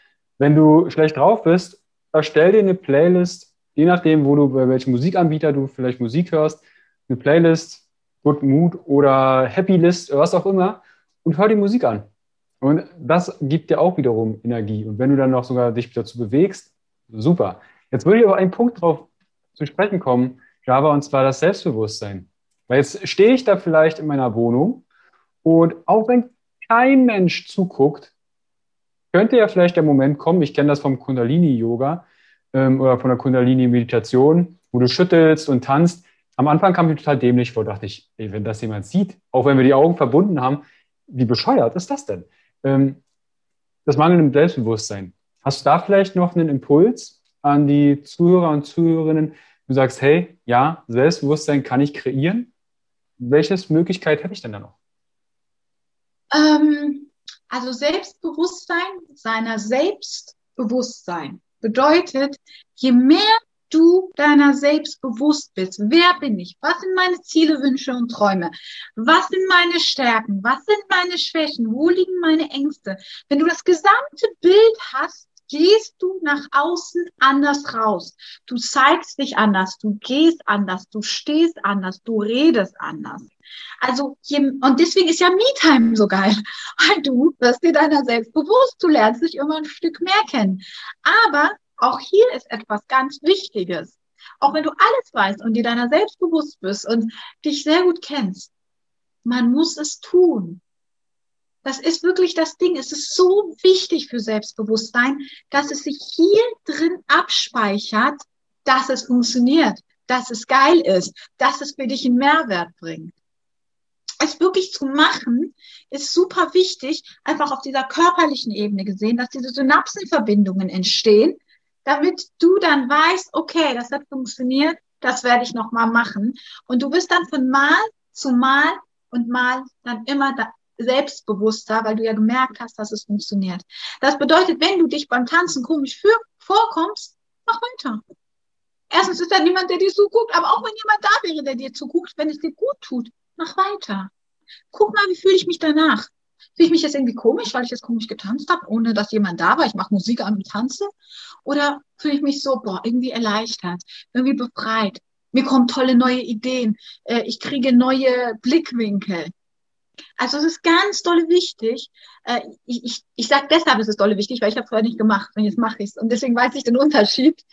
wenn du schlecht drauf bist, erstell dir eine Playlist, je nachdem, wo du, bei welchem Musikanbieter du vielleicht Musik hörst, eine Playlist, Good Mood oder Happy List, was auch immer, und hör die Musik an. Und das gibt dir auch wiederum Energie. Und wenn du dann noch sogar dich dazu bewegst, super. Jetzt würde ich aber einen Punkt drauf zu sprechen kommen, Java, und zwar das Selbstbewusstsein. Weil jetzt stehe ich da vielleicht in meiner Wohnung und auch wenn kein Mensch zuguckt, könnte ja vielleicht der Moment kommen, ich kenne das vom Kundalini-Yoga ähm, oder von der Kundalini-Meditation, wo du schüttelst und tanzt. Am Anfang kam ich total dämlich vor, dachte ich, ey, wenn das jemand sieht, auch wenn wir die Augen verbunden haben, wie bescheuert ist das denn? ähm, das mangelnde Selbstbewusstsein. Hast du da vielleicht noch einen Impuls an die Zuhörer und Zuhörerinnen? Du sagst, hey, ja, Selbstbewusstsein kann ich kreieren. Welche Möglichkeit habe ich denn da noch? Ähm, also Selbstbewusstsein, seiner Selbstbewusstsein bedeutet, je mehr du deiner selbst bewusst bist. Wer bin ich? Was sind meine Ziele, Wünsche und Träume? Was sind meine Stärken? Was sind meine Schwächen? Wo liegen meine Ängste? Wenn du das gesamte Bild hast, gehst du nach außen anders raus. Du zeigst dich anders, du gehst anders, du stehst anders, du redest anders. Also, und deswegen ist ja Me-Time so geil, weil du wirst dir deiner selbst bewusst, du lernst dich immer ein Stück mehr kennen. Aber auch hier ist etwas ganz Wichtiges. Auch wenn du alles weißt und dir deiner selbst bewusst bist und dich sehr gut kennst, man muss es tun. Das ist wirklich das Ding. Es ist so wichtig für Selbstbewusstsein, dass es sich hier drin abspeichert, dass es funktioniert, dass es geil ist, dass es für dich einen Mehrwert bringt. Es wirklich zu machen, ist super wichtig, einfach auf dieser körperlichen Ebene gesehen, dass diese Synapsenverbindungen entstehen, damit du dann weißt, okay, das hat funktioniert, das werde ich nochmal machen. Und du bist dann von Mal zu Mal und Mal dann immer da selbstbewusster, weil du ja gemerkt hast, dass es funktioniert. Das bedeutet, wenn du dich beim Tanzen komisch für, vorkommst, mach weiter. Erstens ist da niemand, der dir zuguckt, aber auch wenn jemand da wäre, der dir zuguckt, wenn es dir gut tut, mach weiter. Guck mal, wie fühle ich mich danach? Fühle ich mich jetzt irgendwie komisch, weil ich jetzt komisch getanzt habe, ohne dass jemand da war? Ich mache Musik an und tanze. Oder fühle ich mich so, boah, irgendwie erleichtert, irgendwie befreit? Mir kommen tolle neue Ideen. Äh, ich kriege neue Blickwinkel. Also es ist ganz dolle wichtig. Äh, ich ich, ich sage deshalb, es ist dolle wichtig, weil ich habe vorher nicht gemacht und jetzt mache ich es. Und deswegen weiß ich den Unterschied.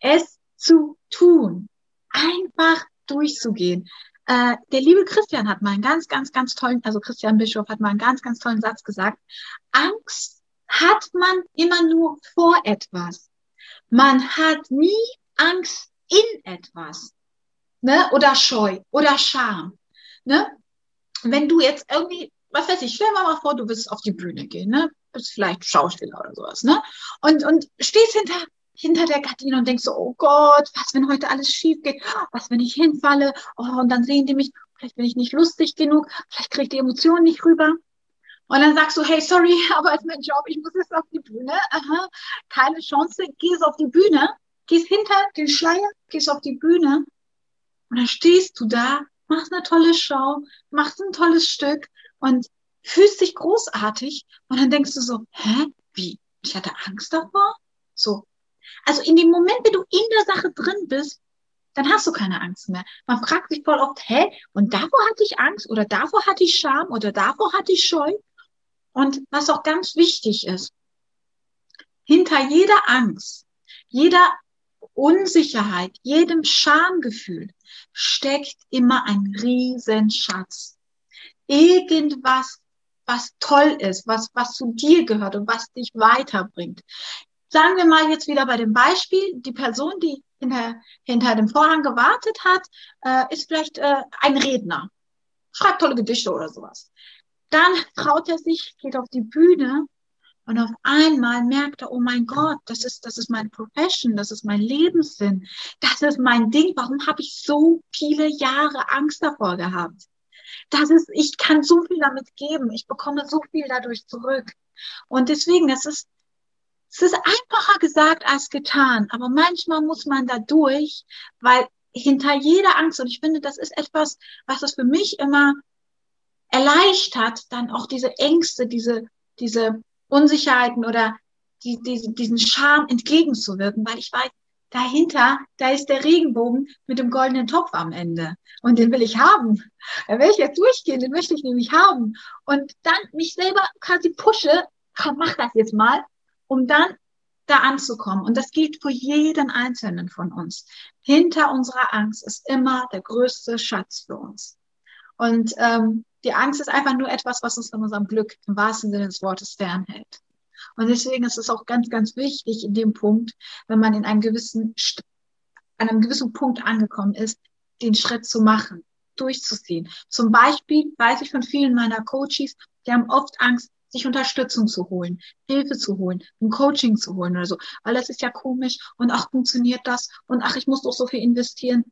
Es zu tun. Einfach durchzugehen. Äh, der liebe Christian hat mal einen ganz, ganz, ganz tollen, also Christian Bischof hat mal einen ganz, ganz tollen Satz gesagt. Angst hat man immer nur vor etwas. Man hat nie Angst in etwas. Ne? Oder Scheu oder Scham. Ne? Wenn du jetzt irgendwie, was weiß ich, stell dir mal vor, du willst auf die Bühne gehen, ne? Bist vielleicht Schauspieler oder sowas, ne? Und, und stehst hinter hinter der Gardine und denkst so, oh Gott, was, wenn heute alles schief geht? Was, wenn ich hinfalle? Oh, und dann sehen die mich, vielleicht bin ich nicht lustig genug, vielleicht kriege ich die Emotionen nicht rüber. Und dann sagst du, hey, sorry, aber es ist mein Job, ich muss jetzt auf die Bühne. Aha, keine Chance, gehst auf die Bühne, gehst hinter den Schleier, gehst auf die Bühne und dann stehst du da, machst eine tolle Show, machst ein tolles Stück und fühlst dich großartig und dann denkst du so, hä, wie? Ich hatte Angst davor? So. Also in dem Moment, wenn du in der Sache drin bist, dann hast du keine Angst mehr. Man fragt sich voll oft, hä, und davor hatte ich Angst oder davor hatte ich Scham oder davor hatte ich Scheu. Und was auch ganz wichtig ist, hinter jeder Angst, jeder Unsicherheit, jedem Schamgefühl steckt immer ein Riesenschatz. Irgendwas, was toll ist, was, was zu dir gehört und was dich weiterbringt. Sagen wir mal jetzt wieder bei dem Beispiel, die Person, die hinter, hinter dem Vorhang gewartet hat, äh, ist vielleicht äh, ein Redner, schreibt tolle Gedichte oder sowas. Dann traut er sich, geht auf die Bühne und auf einmal merkt er, oh mein Gott, das ist, das ist mein Profession, das ist mein Lebenssinn, das ist mein Ding. Warum habe ich so viele Jahre Angst davor gehabt? Das ist, ich kann so viel damit geben. Ich bekomme so viel dadurch zurück. Und deswegen, das ist, es ist einfacher gesagt als getan. Aber manchmal muss man da durch, weil hinter jeder Angst, und ich finde, das ist etwas, was es für mich immer erleichtert, dann auch diese Ängste, diese, diese Unsicherheiten oder die, die, diesen Charme entgegenzuwirken, weil ich weiß, dahinter, da ist der Regenbogen mit dem goldenen Topf am Ende. Und den will ich haben. Da will ich jetzt durchgehen, den möchte ich nämlich haben. Und dann mich selber quasi pushe, komm, mach das jetzt mal, um dann da anzukommen. Und das gilt für jeden Einzelnen von uns. Hinter unserer Angst ist immer der größte Schatz für uns. Und ähm, die Angst ist einfach nur etwas, was uns von unserem Glück im wahrsten Sinne des Wortes fernhält. Und deswegen ist es auch ganz, ganz wichtig in dem Punkt, wenn man in einem gewissen, an einem gewissen Punkt angekommen ist, den Schritt zu machen, durchzuziehen. Zum Beispiel weiß ich von vielen meiner Coaches, die haben oft Angst, sich Unterstützung zu holen, Hilfe zu holen, ein Coaching zu holen oder so, weil das ist ja komisch und ach, funktioniert das und ach, ich muss doch so viel investieren.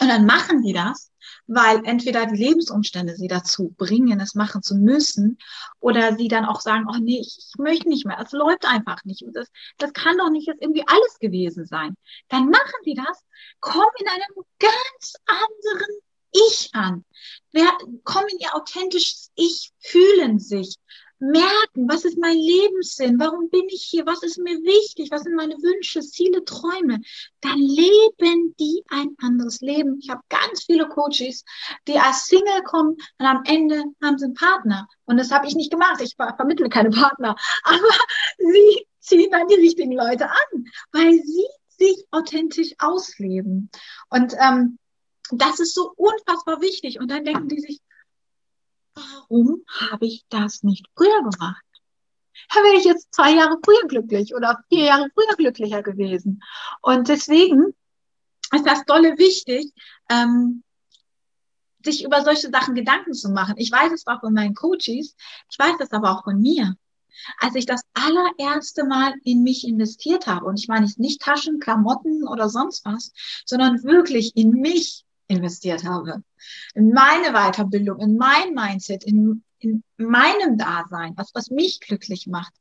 Und dann machen die das, weil entweder die Lebensumstände sie dazu bringen, es machen zu müssen, oder sie dann auch sagen, oh nee, ich, möchte nicht mehr, es läuft einfach nicht. Das, das kann doch nicht jetzt irgendwie alles gewesen sein. Dann machen die das, kommen in einem ganz anderen Ich an. Kommen in ihr authentisches Ich, fühlen sich, merken, was ist mein Lebenssinn, warum bin ich hier, was ist mir wichtig, was sind meine Wünsche, Ziele, Träume, dann leben die ein anderes Leben. Ich habe ganz viele Coaches, die als Single kommen und am Ende haben sie einen Partner. Und das habe ich nicht gemacht. Ich vermittle keine Partner. Aber sie ziehen dann die richtigen Leute an, weil sie sich authentisch ausleben. Und ähm, das ist so unfassbar wichtig. Und dann denken die sich, warum habe ich das nicht früher gemacht? Da wäre ich jetzt zwei Jahre früher glücklich oder vier Jahre früher glücklicher gewesen. Und deswegen ist das dolle wichtig, ähm, sich über solche Sachen Gedanken zu machen. Ich weiß es auch von meinen Coaches, ich weiß es aber auch von mir. Als ich das allererste Mal in mich investiert habe, und ich meine nicht Taschen, Klamotten oder sonst was, sondern wirklich in mich, investiert habe. In meine Weiterbildung, in mein Mindset, in, in meinem Dasein, was, was mich glücklich macht.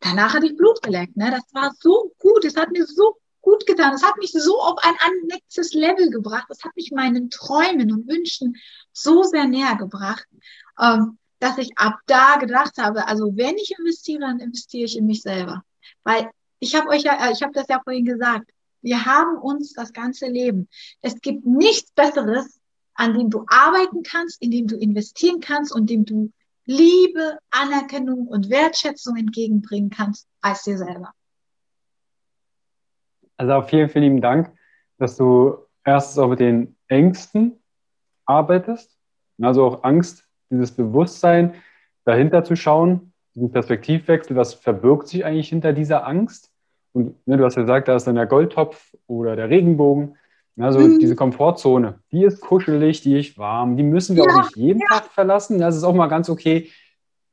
Danach hatte ich Blut geleckt. Ne? Das war so gut. Es hat mir so gut getan. Es hat mich so auf ein nächstes Level gebracht. Es hat mich meinen Träumen und Wünschen so sehr näher gebracht, ähm, dass ich ab da gedacht habe, also wenn ich investiere, dann investiere ich in mich selber. Weil ich habe euch ja, äh, ich habe das ja vorhin gesagt, wir haben uns das ganze Leben. Es gibt nichts Besseres, an dem du arbeiten kannst, in dem du investieren kannst und dem du Liebe, Anerkennung und Wertschätzung entgegenbringen kannst, als dir selber. Also auch vielen, vielen lieben Dank, dass du erstens auch mit den Ängsten arbeitest. Also auch Angst, dieses Bewusstsein dahinter zu schauen, diesen Perspektivwechsel, was verbirgt sich eigentlich hinter dieser Angst? Und ne, du hast ja gesagt, da ist dann der Goldtopf oder der Regenbogen. Also mhm. diese Komfortzone, die ist kuschelig, die ist warm, die müssen wir ja, auch nicht jeden ja. Tag verlassen. Das ist auch mal ganz okay.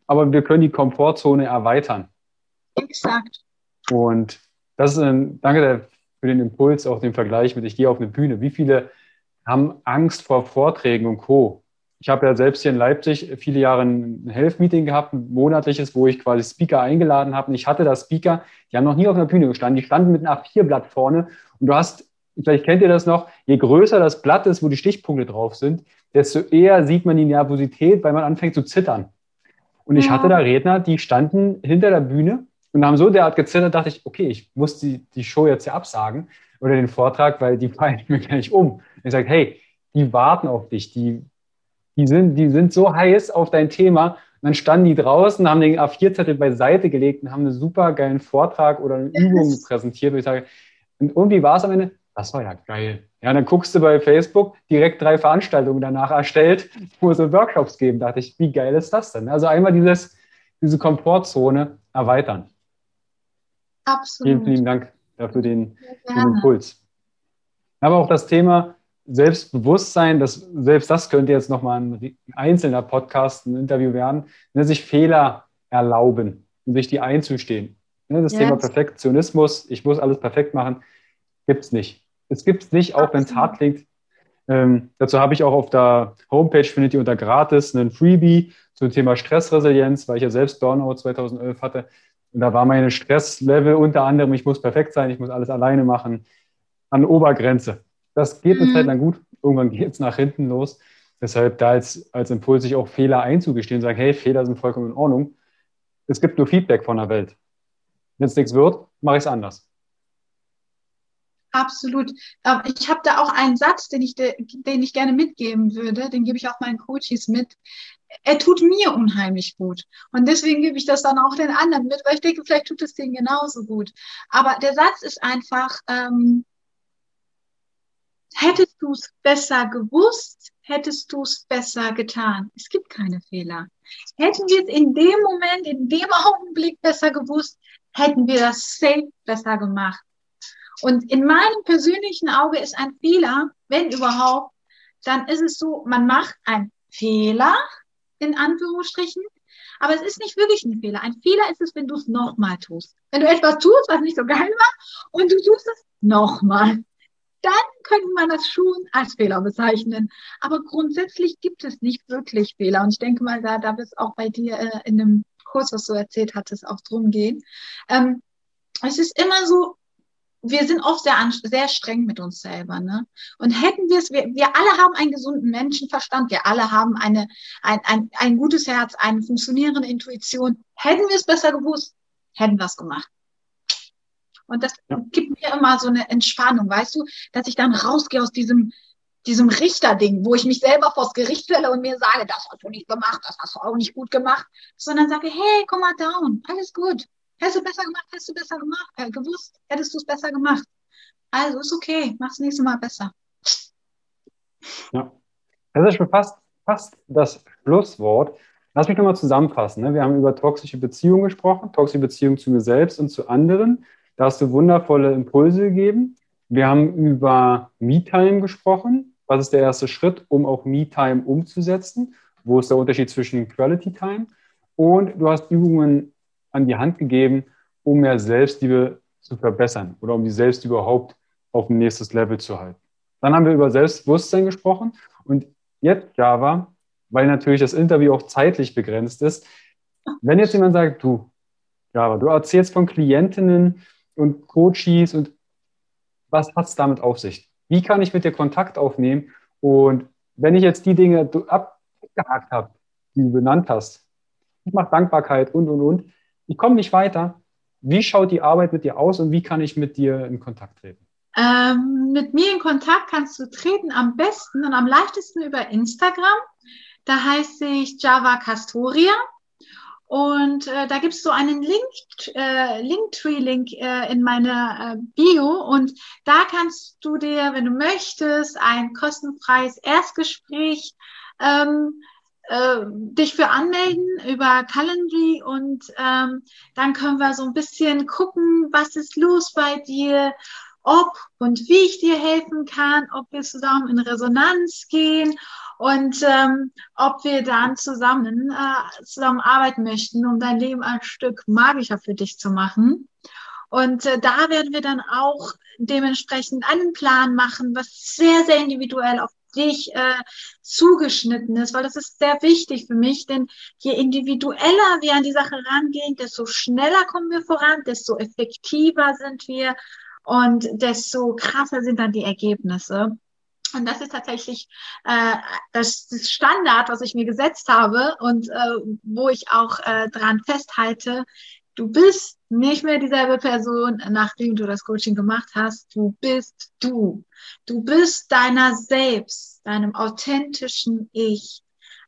Aber wir können die Komfortzone erweitern. Exakt. Und das ist ein, danke für den Impuls, auch den Vergleich mit, ich gehe auf eine Bühne. Wie viele haben Angst vor Vorträgen und Co.? Ich habe ja selbst hier in Leipzig viele Jahre ein Health-Meeting gehabt, ein monatliches, wo ich quasi Speaker eingeladen habe. Und ich hatte da Speaker, die haben noch nie auf einer Bühne gestanden, die standen mit einem A4-Blatt vorne. Und du hast, vielleicht kennt ihr das noch, je größer das Blatt ist, wo die Stichpunkte drauf sind, desto eher sieht man die Nervosität, weil man anfängt zu zittern. Und ich hatte da Redner, die standen hinter der Bühne und haben so derart gezittert, dachte ich, okay, ich muss die, die Show jetzt ja absagen oder den Vortrag, weil die fallen mir gar nicht um. Und ich sage, hey, die warten auf dich, die, die, sind, die sind so heiß auf dein Thema. Und dann standen die draußen, haben den A4-Zettel beiseite gelegt und haben einen super geilen Vortrag oder eine Übung präsentiert. Und ich sage, und irgendwie war es am Ende, das war ja geil. Ja, dann guckst du bei Facebook direkt drei Veranstaltungen danach erstellt, wo sie Workshops geben. Da dachte ich, wie geil ist das denn? Also einmal dieses, diese Komfortzone erweitern. Absolut. Vielen, vielen Dank dafür den, den Impuls. Aber auch das Thema Selbstbewusstsein, das, selbst das könnte jetzt nochmal ein einzelner Podcast, ein Interview werden, ne, sich Fehler erlauben und sich die einzustehen. Ne, das yes. Thema Perfektionismus, ich muss alles perfekt machen, gibt es nicht. Es gibt es nicht, auch wenn es hart klingt. Ähm, dazu habe ich auch auf der Homepage, findet ihr unter gratis, einen Freebie zum Thema Stressresilienz, weil ich ja selbst Burnout 2011 hatte. Und da war meine Stresslevel unter anderem, ich muss perfekt sein, ich muss alles alleine machen, an Obergrenze. Das geht eine mhm. Zeit lang gut, irgendwann geht es nach hinten los. Deshalb da als, als Impuls, sich auch Fehler einzugestehen, sagen, hey, Fehler sind vollkommen in Ordnung. Es gibt nur Feedback von der Welt. Wenn es nichts wird, mache ich es anders. Absolut. Ähm, ich habe da auch einen Satz, den ich, den ich gerne mitgeben würde, den gebe ich auch meinen Coaches mit. Er tut mir unheimlich gut. Und deswegen gebe ich das dann auch den anderen mit, weil ich denke, vielleicht tut es denen genauso gut. Aber der Satz ist einfach, ähm, hättest du es besser gewusst, hättest du es besser getan. Es gibt keine Fehler. Hätten wir es in dem Moment, in dem Augenblick besser gewusst, hätten wir das safe besser gemacht. Und in meinem persönlichen Auge ist ein Fehler, wenn überhaupt, dann ist es so, man macht einen Fehler, in Anführungsstrichen, aber es ist nicht wirklich ein Fehler. Ein Fehler ist es, wenn du es nochmal tust. Wenn du etwas tust, was nicht so geil war, und du tust es nochmal. Dann könnte man das schon als Fehler bezeichnen. Aber grundsätzlich gibt es nicht wirklich Fehler. Und ich denke mal, da, da wird es auch bei dir äh, in dem Kurs, was du erzählt hattest, auch drum gehen. Ähm, es ist immer so, wir sind oft sehr, sehr streng mit uns selber. Ne? Und hätten wir es, wir, wir alle haben einen gesunden Menschenverstand, wir alle haben eine, ein, ein, ein gutes Herz, eine funktionierende Intuition. Hätten wir es besser gewusst, hätten wir es gemacht. Und das ja. gibt mir immer so eine Entspannung, weißt du, dass ich dann rausgehe aus diesem, diesem Richterding, wo ich mich selber vors Gericht stelle und mir sage, das hast du nicht gemacht, das hast du auch nicht gut gemacht, sondern sage, hey, komm mal down, alles gut. Hättest du besser gemacht, hättest du besser gemacht, äh, gewusst, hättest du es besser gemacht. Also ist okay, mach's nächste Mal besser. Ja, das ist schon fast, fast das Schlusswort. Lass mich nochmal zusammenfassen. Ne? Wir haben über toxische Beziehungen gesprochen, toxische Beziehungen zu mir selbst und zu anderen. Da hast du wundervolle Impulse gegeben. Wir haben über Me-Time gesprochen. Was ist der erste Schritt, um auch Me-Time umzusetzen? Wo ist der Unterschied zwischen Quality Time? Und du hast Übungen an die Hand gegeben, um mehr Selbstliebe zu verbessern oder um die Selbstliebe überhaupt auf ein nächstes Level zu halten. Dann haben wir über Selbstbewusstsein gesprochen und jetzt Java, weil natürlich das Interview auch zeitlich begrenzt ist. Wenn jetzt jemand sagt, du, Java, du erzählst von Klientinnen und Coaches und was hat es damit auf sich? Wie kann ich mit dir Kontakt aufnehmen? Und wenn ich jetzt die Dinge abgehakt habe, die du benannt hast, ich mache Dankbarkeit und, und, und, ich komme nicht weiter. Wie schaut die Arbeit mit dir aus und wie kann ich mit dir in Kontakt treten? Ähm, mit mir in Kontakt kannst du treten am besten und am leichtesten über Instagram. Da heiße ich Java Castoria. Und äh, da gibt es so einen Link, äh, Linktree-Link äh, in meiner äh, Bio. Und da kannst du dir, wenn du möchtest, ein kostenfreies Erstgespräch ähm, äh, dich für anmelden über Calendly und ähm, dann können wir so ein bisschen gucken, was ist los bei dir, ob und wie ich dir helfen kann, ob wir zusammen in Resonanz gehen und ähm, ob wir dann zusammen äh, zusammenarbeiten möchten, um dein Leben ein Stück magischer für dich zu machen. Und äh, da werden wir dann auch dementsprechend einen Plan machen, was sehr, sehr individuell auf dich äh, zugeschnitten ist, weil das ist sehr wichtig für mich, denn je individueller wir an die Sache rangehen, desto schneller kommen wir voran, desto effektiver sind wir und desto krasser sind dann die Ergebnisse. Und das ist tatsächlich äh, das, das Standard, was ich mir gesetzt habe und äh, wo ich auch äh, dran festhalte. Du bist nicht mehr dieselbe Person, nachdem du das Coaching gemacht hast. Du bist du. Du bist deiner selbst, deinem authentischen Ich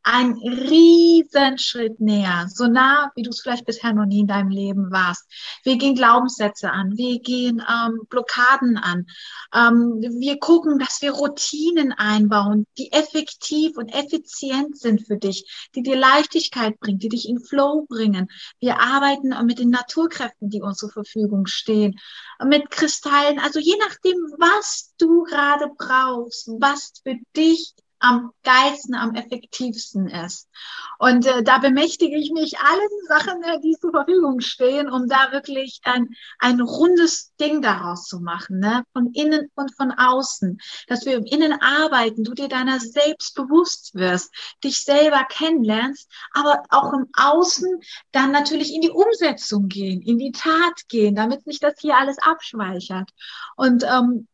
ein Riesenschritt näher, so nah, wie du es vielleicht bisher noch nie in deinem Leben warst. Wir gehen Glaubenssätze an, wir gehen ähm, Blockaden an, ähm, wir gucken, dass wir Routinen einbauen, die effektiv und effizient sind für dich, die dir Leichtigkeit bringen, die dich in Flow bringen. Wir arbeiten mit den Naturkräften, die uns zur Verfügung stehen, mit Kristallen, also je nachdem, was du gerade brauchst, was für dich am geilsten, am effektivsten ist. Und äh, da bemächtige ich mich allen Sachen, äh, die zur Verfügung stehen, um da wirklich ein, ein rundes Ding daraus zu machen, ne? von innen und von außen. Dass wir im Innen arbeiten, du dir deiner selbst bewusst wirst, dich selber kennenlernst, aber auch im Außen dann natürlich in die Umsetzung gehen, in die Tat gehen, damit sich das hier alles abschweichert. Und ähm,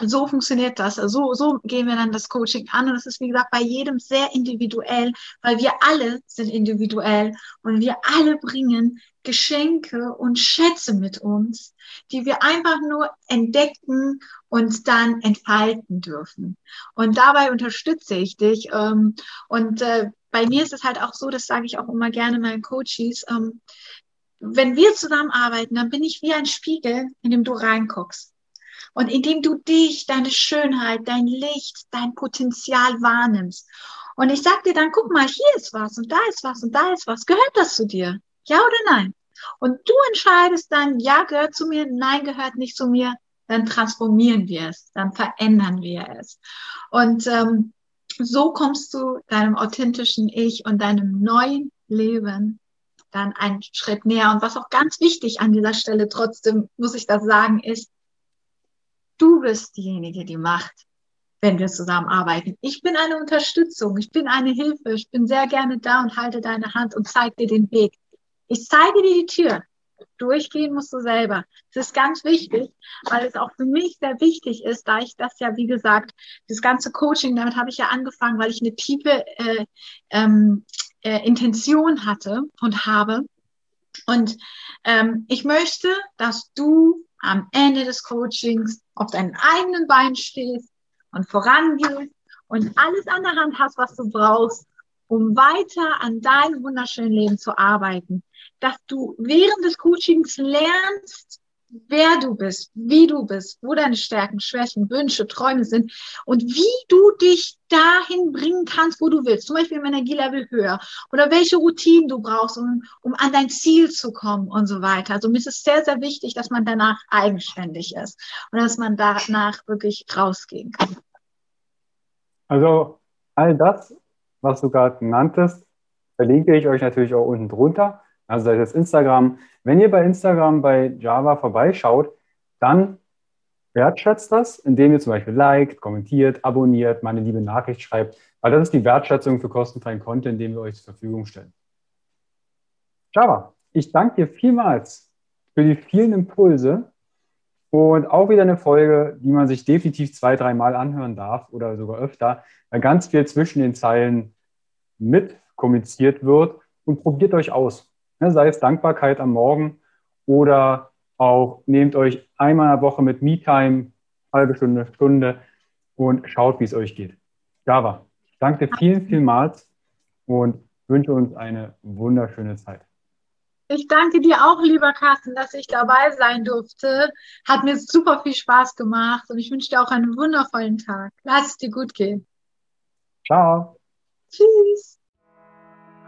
so funktioniert das. So, so gehen wir dann das Coaching an. Und es ist, wie gesagt, bei jedem sehr individuell, weil wir alle sind individuell und wir alle bringen Geschenke und Schätze mit uns, die wir einfach nur entdecken und dann entfalten dürfen. Und dabei unterstütze ich dich. Ähm, und äh, bei mir ist es halt auch so, das sage ich auch immer gerne meinen Coaches, ähm, wenn wir zusammenarbeiten, dann bin ich wie ein Spiegel, in dem du reinguckst. Und indem du dich, deine Schönheit, dein Licht, dein Potenzial wahrnimmst. Und ich sag dir dann, guck mal, hier ist was und da ist was und da ist was. Gehört das zu dir? Ja oder nein? Und du entscheidest dann, ja, gehört zu mir, nein, gehört nicht zu mir. Dann transformieren wir es, dann verändern wir es. Und ähm, so kommst du deinem authentischen Ich und deinem neuen Leben dann einen Schritt näher. Und was auch ganz wichtig an dieser Stelle trotzdem, muss ich das sagen, ist, Du bist diejenige, die macht, wenn wir zusammenarbeiten. Ich bin eine Unterstützung, ich bin eine Hilfe, ich bin sehr gerne da und halte deine Hand und zeige dir den Weg. Ich zeige dir die Tür. Durchgehen musst du selber. Das ist ganz wichtig, weil es auch für mich sehr wichtig ist, da ich das ja, wie gesagt, das ganze Coaching, damit habe ich ja angefangen, weil ich eine tiefe äh, ähm, äh, Intention hatte und habe. Und ähm, ich möchte, dass du am Ende des Coachings auf deinen eigenen Beinen stehst und vorangehst und alles an der Hand hast, was du brauchst, um weiter an deinem wunderschönen Leben zu arbeiten. Dass du während des Coachings lernst, wer du bist, wie du bist, wo deine Stärken, Schwächen, Wünsche, Träume sind und wie du dich dahin bringen kannst, wo du willst. Zum Beispiel im Energielevel höher oder welche Routinen du brauchst, um, um an dein Ziel zu kommen und so weiter. Also mir ist es sehr, sehr wichtig, dass man danach eigenständig ist und dass man danach wirklich rausgehen kann. Also all das, was du gerade nanntest, verlinke ich euch natürlich auch unten drunter. Also sei das Instagram. Wenn ihr bei Instagram bei Java vorbeischaut, dann wertschätzt das, indem ihr zum Beispiel liked, kommentiert, abonniert, meine liebe Nachricht schreibt, weil das ist die Wertschätzung für kostenfreien Content, den wir euch zur Verfügung stellen. Java, ich danke dir vielmals für die vielen Impulse und auch wieder eine Folge, die man sich definitiv zwei, dreimal anhören darf oder sogar öfter, weil ganz viel zwischen den Zeilen mit kommuniziert wird und probiert euch aus. Ne, sei es Dankbarkeit am Morgen oder auch nehmt euch einmal in der Woche mit Me-Time, halbe Stunde, Stunde und schaut, wie es euch geht. Java, ich danke dir vielen, vielmals und wünsche uns eine wunderschöne Zeit. Ich danke dir auch, lieber Carsten, dass ich dabei sein durfte. Hat mir super viel Spaß gemacht und ich wünsche dir auch einen wundervollen Tag. Lass es dir gut gehen. Ciao. Tschüss.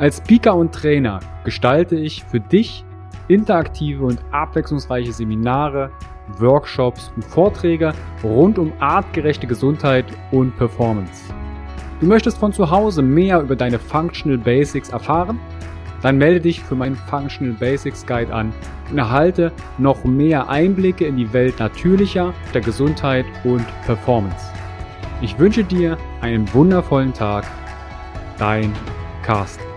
Als Speaker und Trainer gestalte ich für dich interaktive und abwechslungsreiche Seminare, Workshops und Vorträge rund um artgerechte Gesundheit und Performance. Du möchtest von zu Hause mehr über deine Functional Basics erfahren? Dann melde dich für meinen Functional Basics Guide an und erhalte noch mehr Einblicke in die Welt natürlicher, der Gesundheit und Performance. Ich wünsche dir einen wundervollen Tag. Dein Carsten.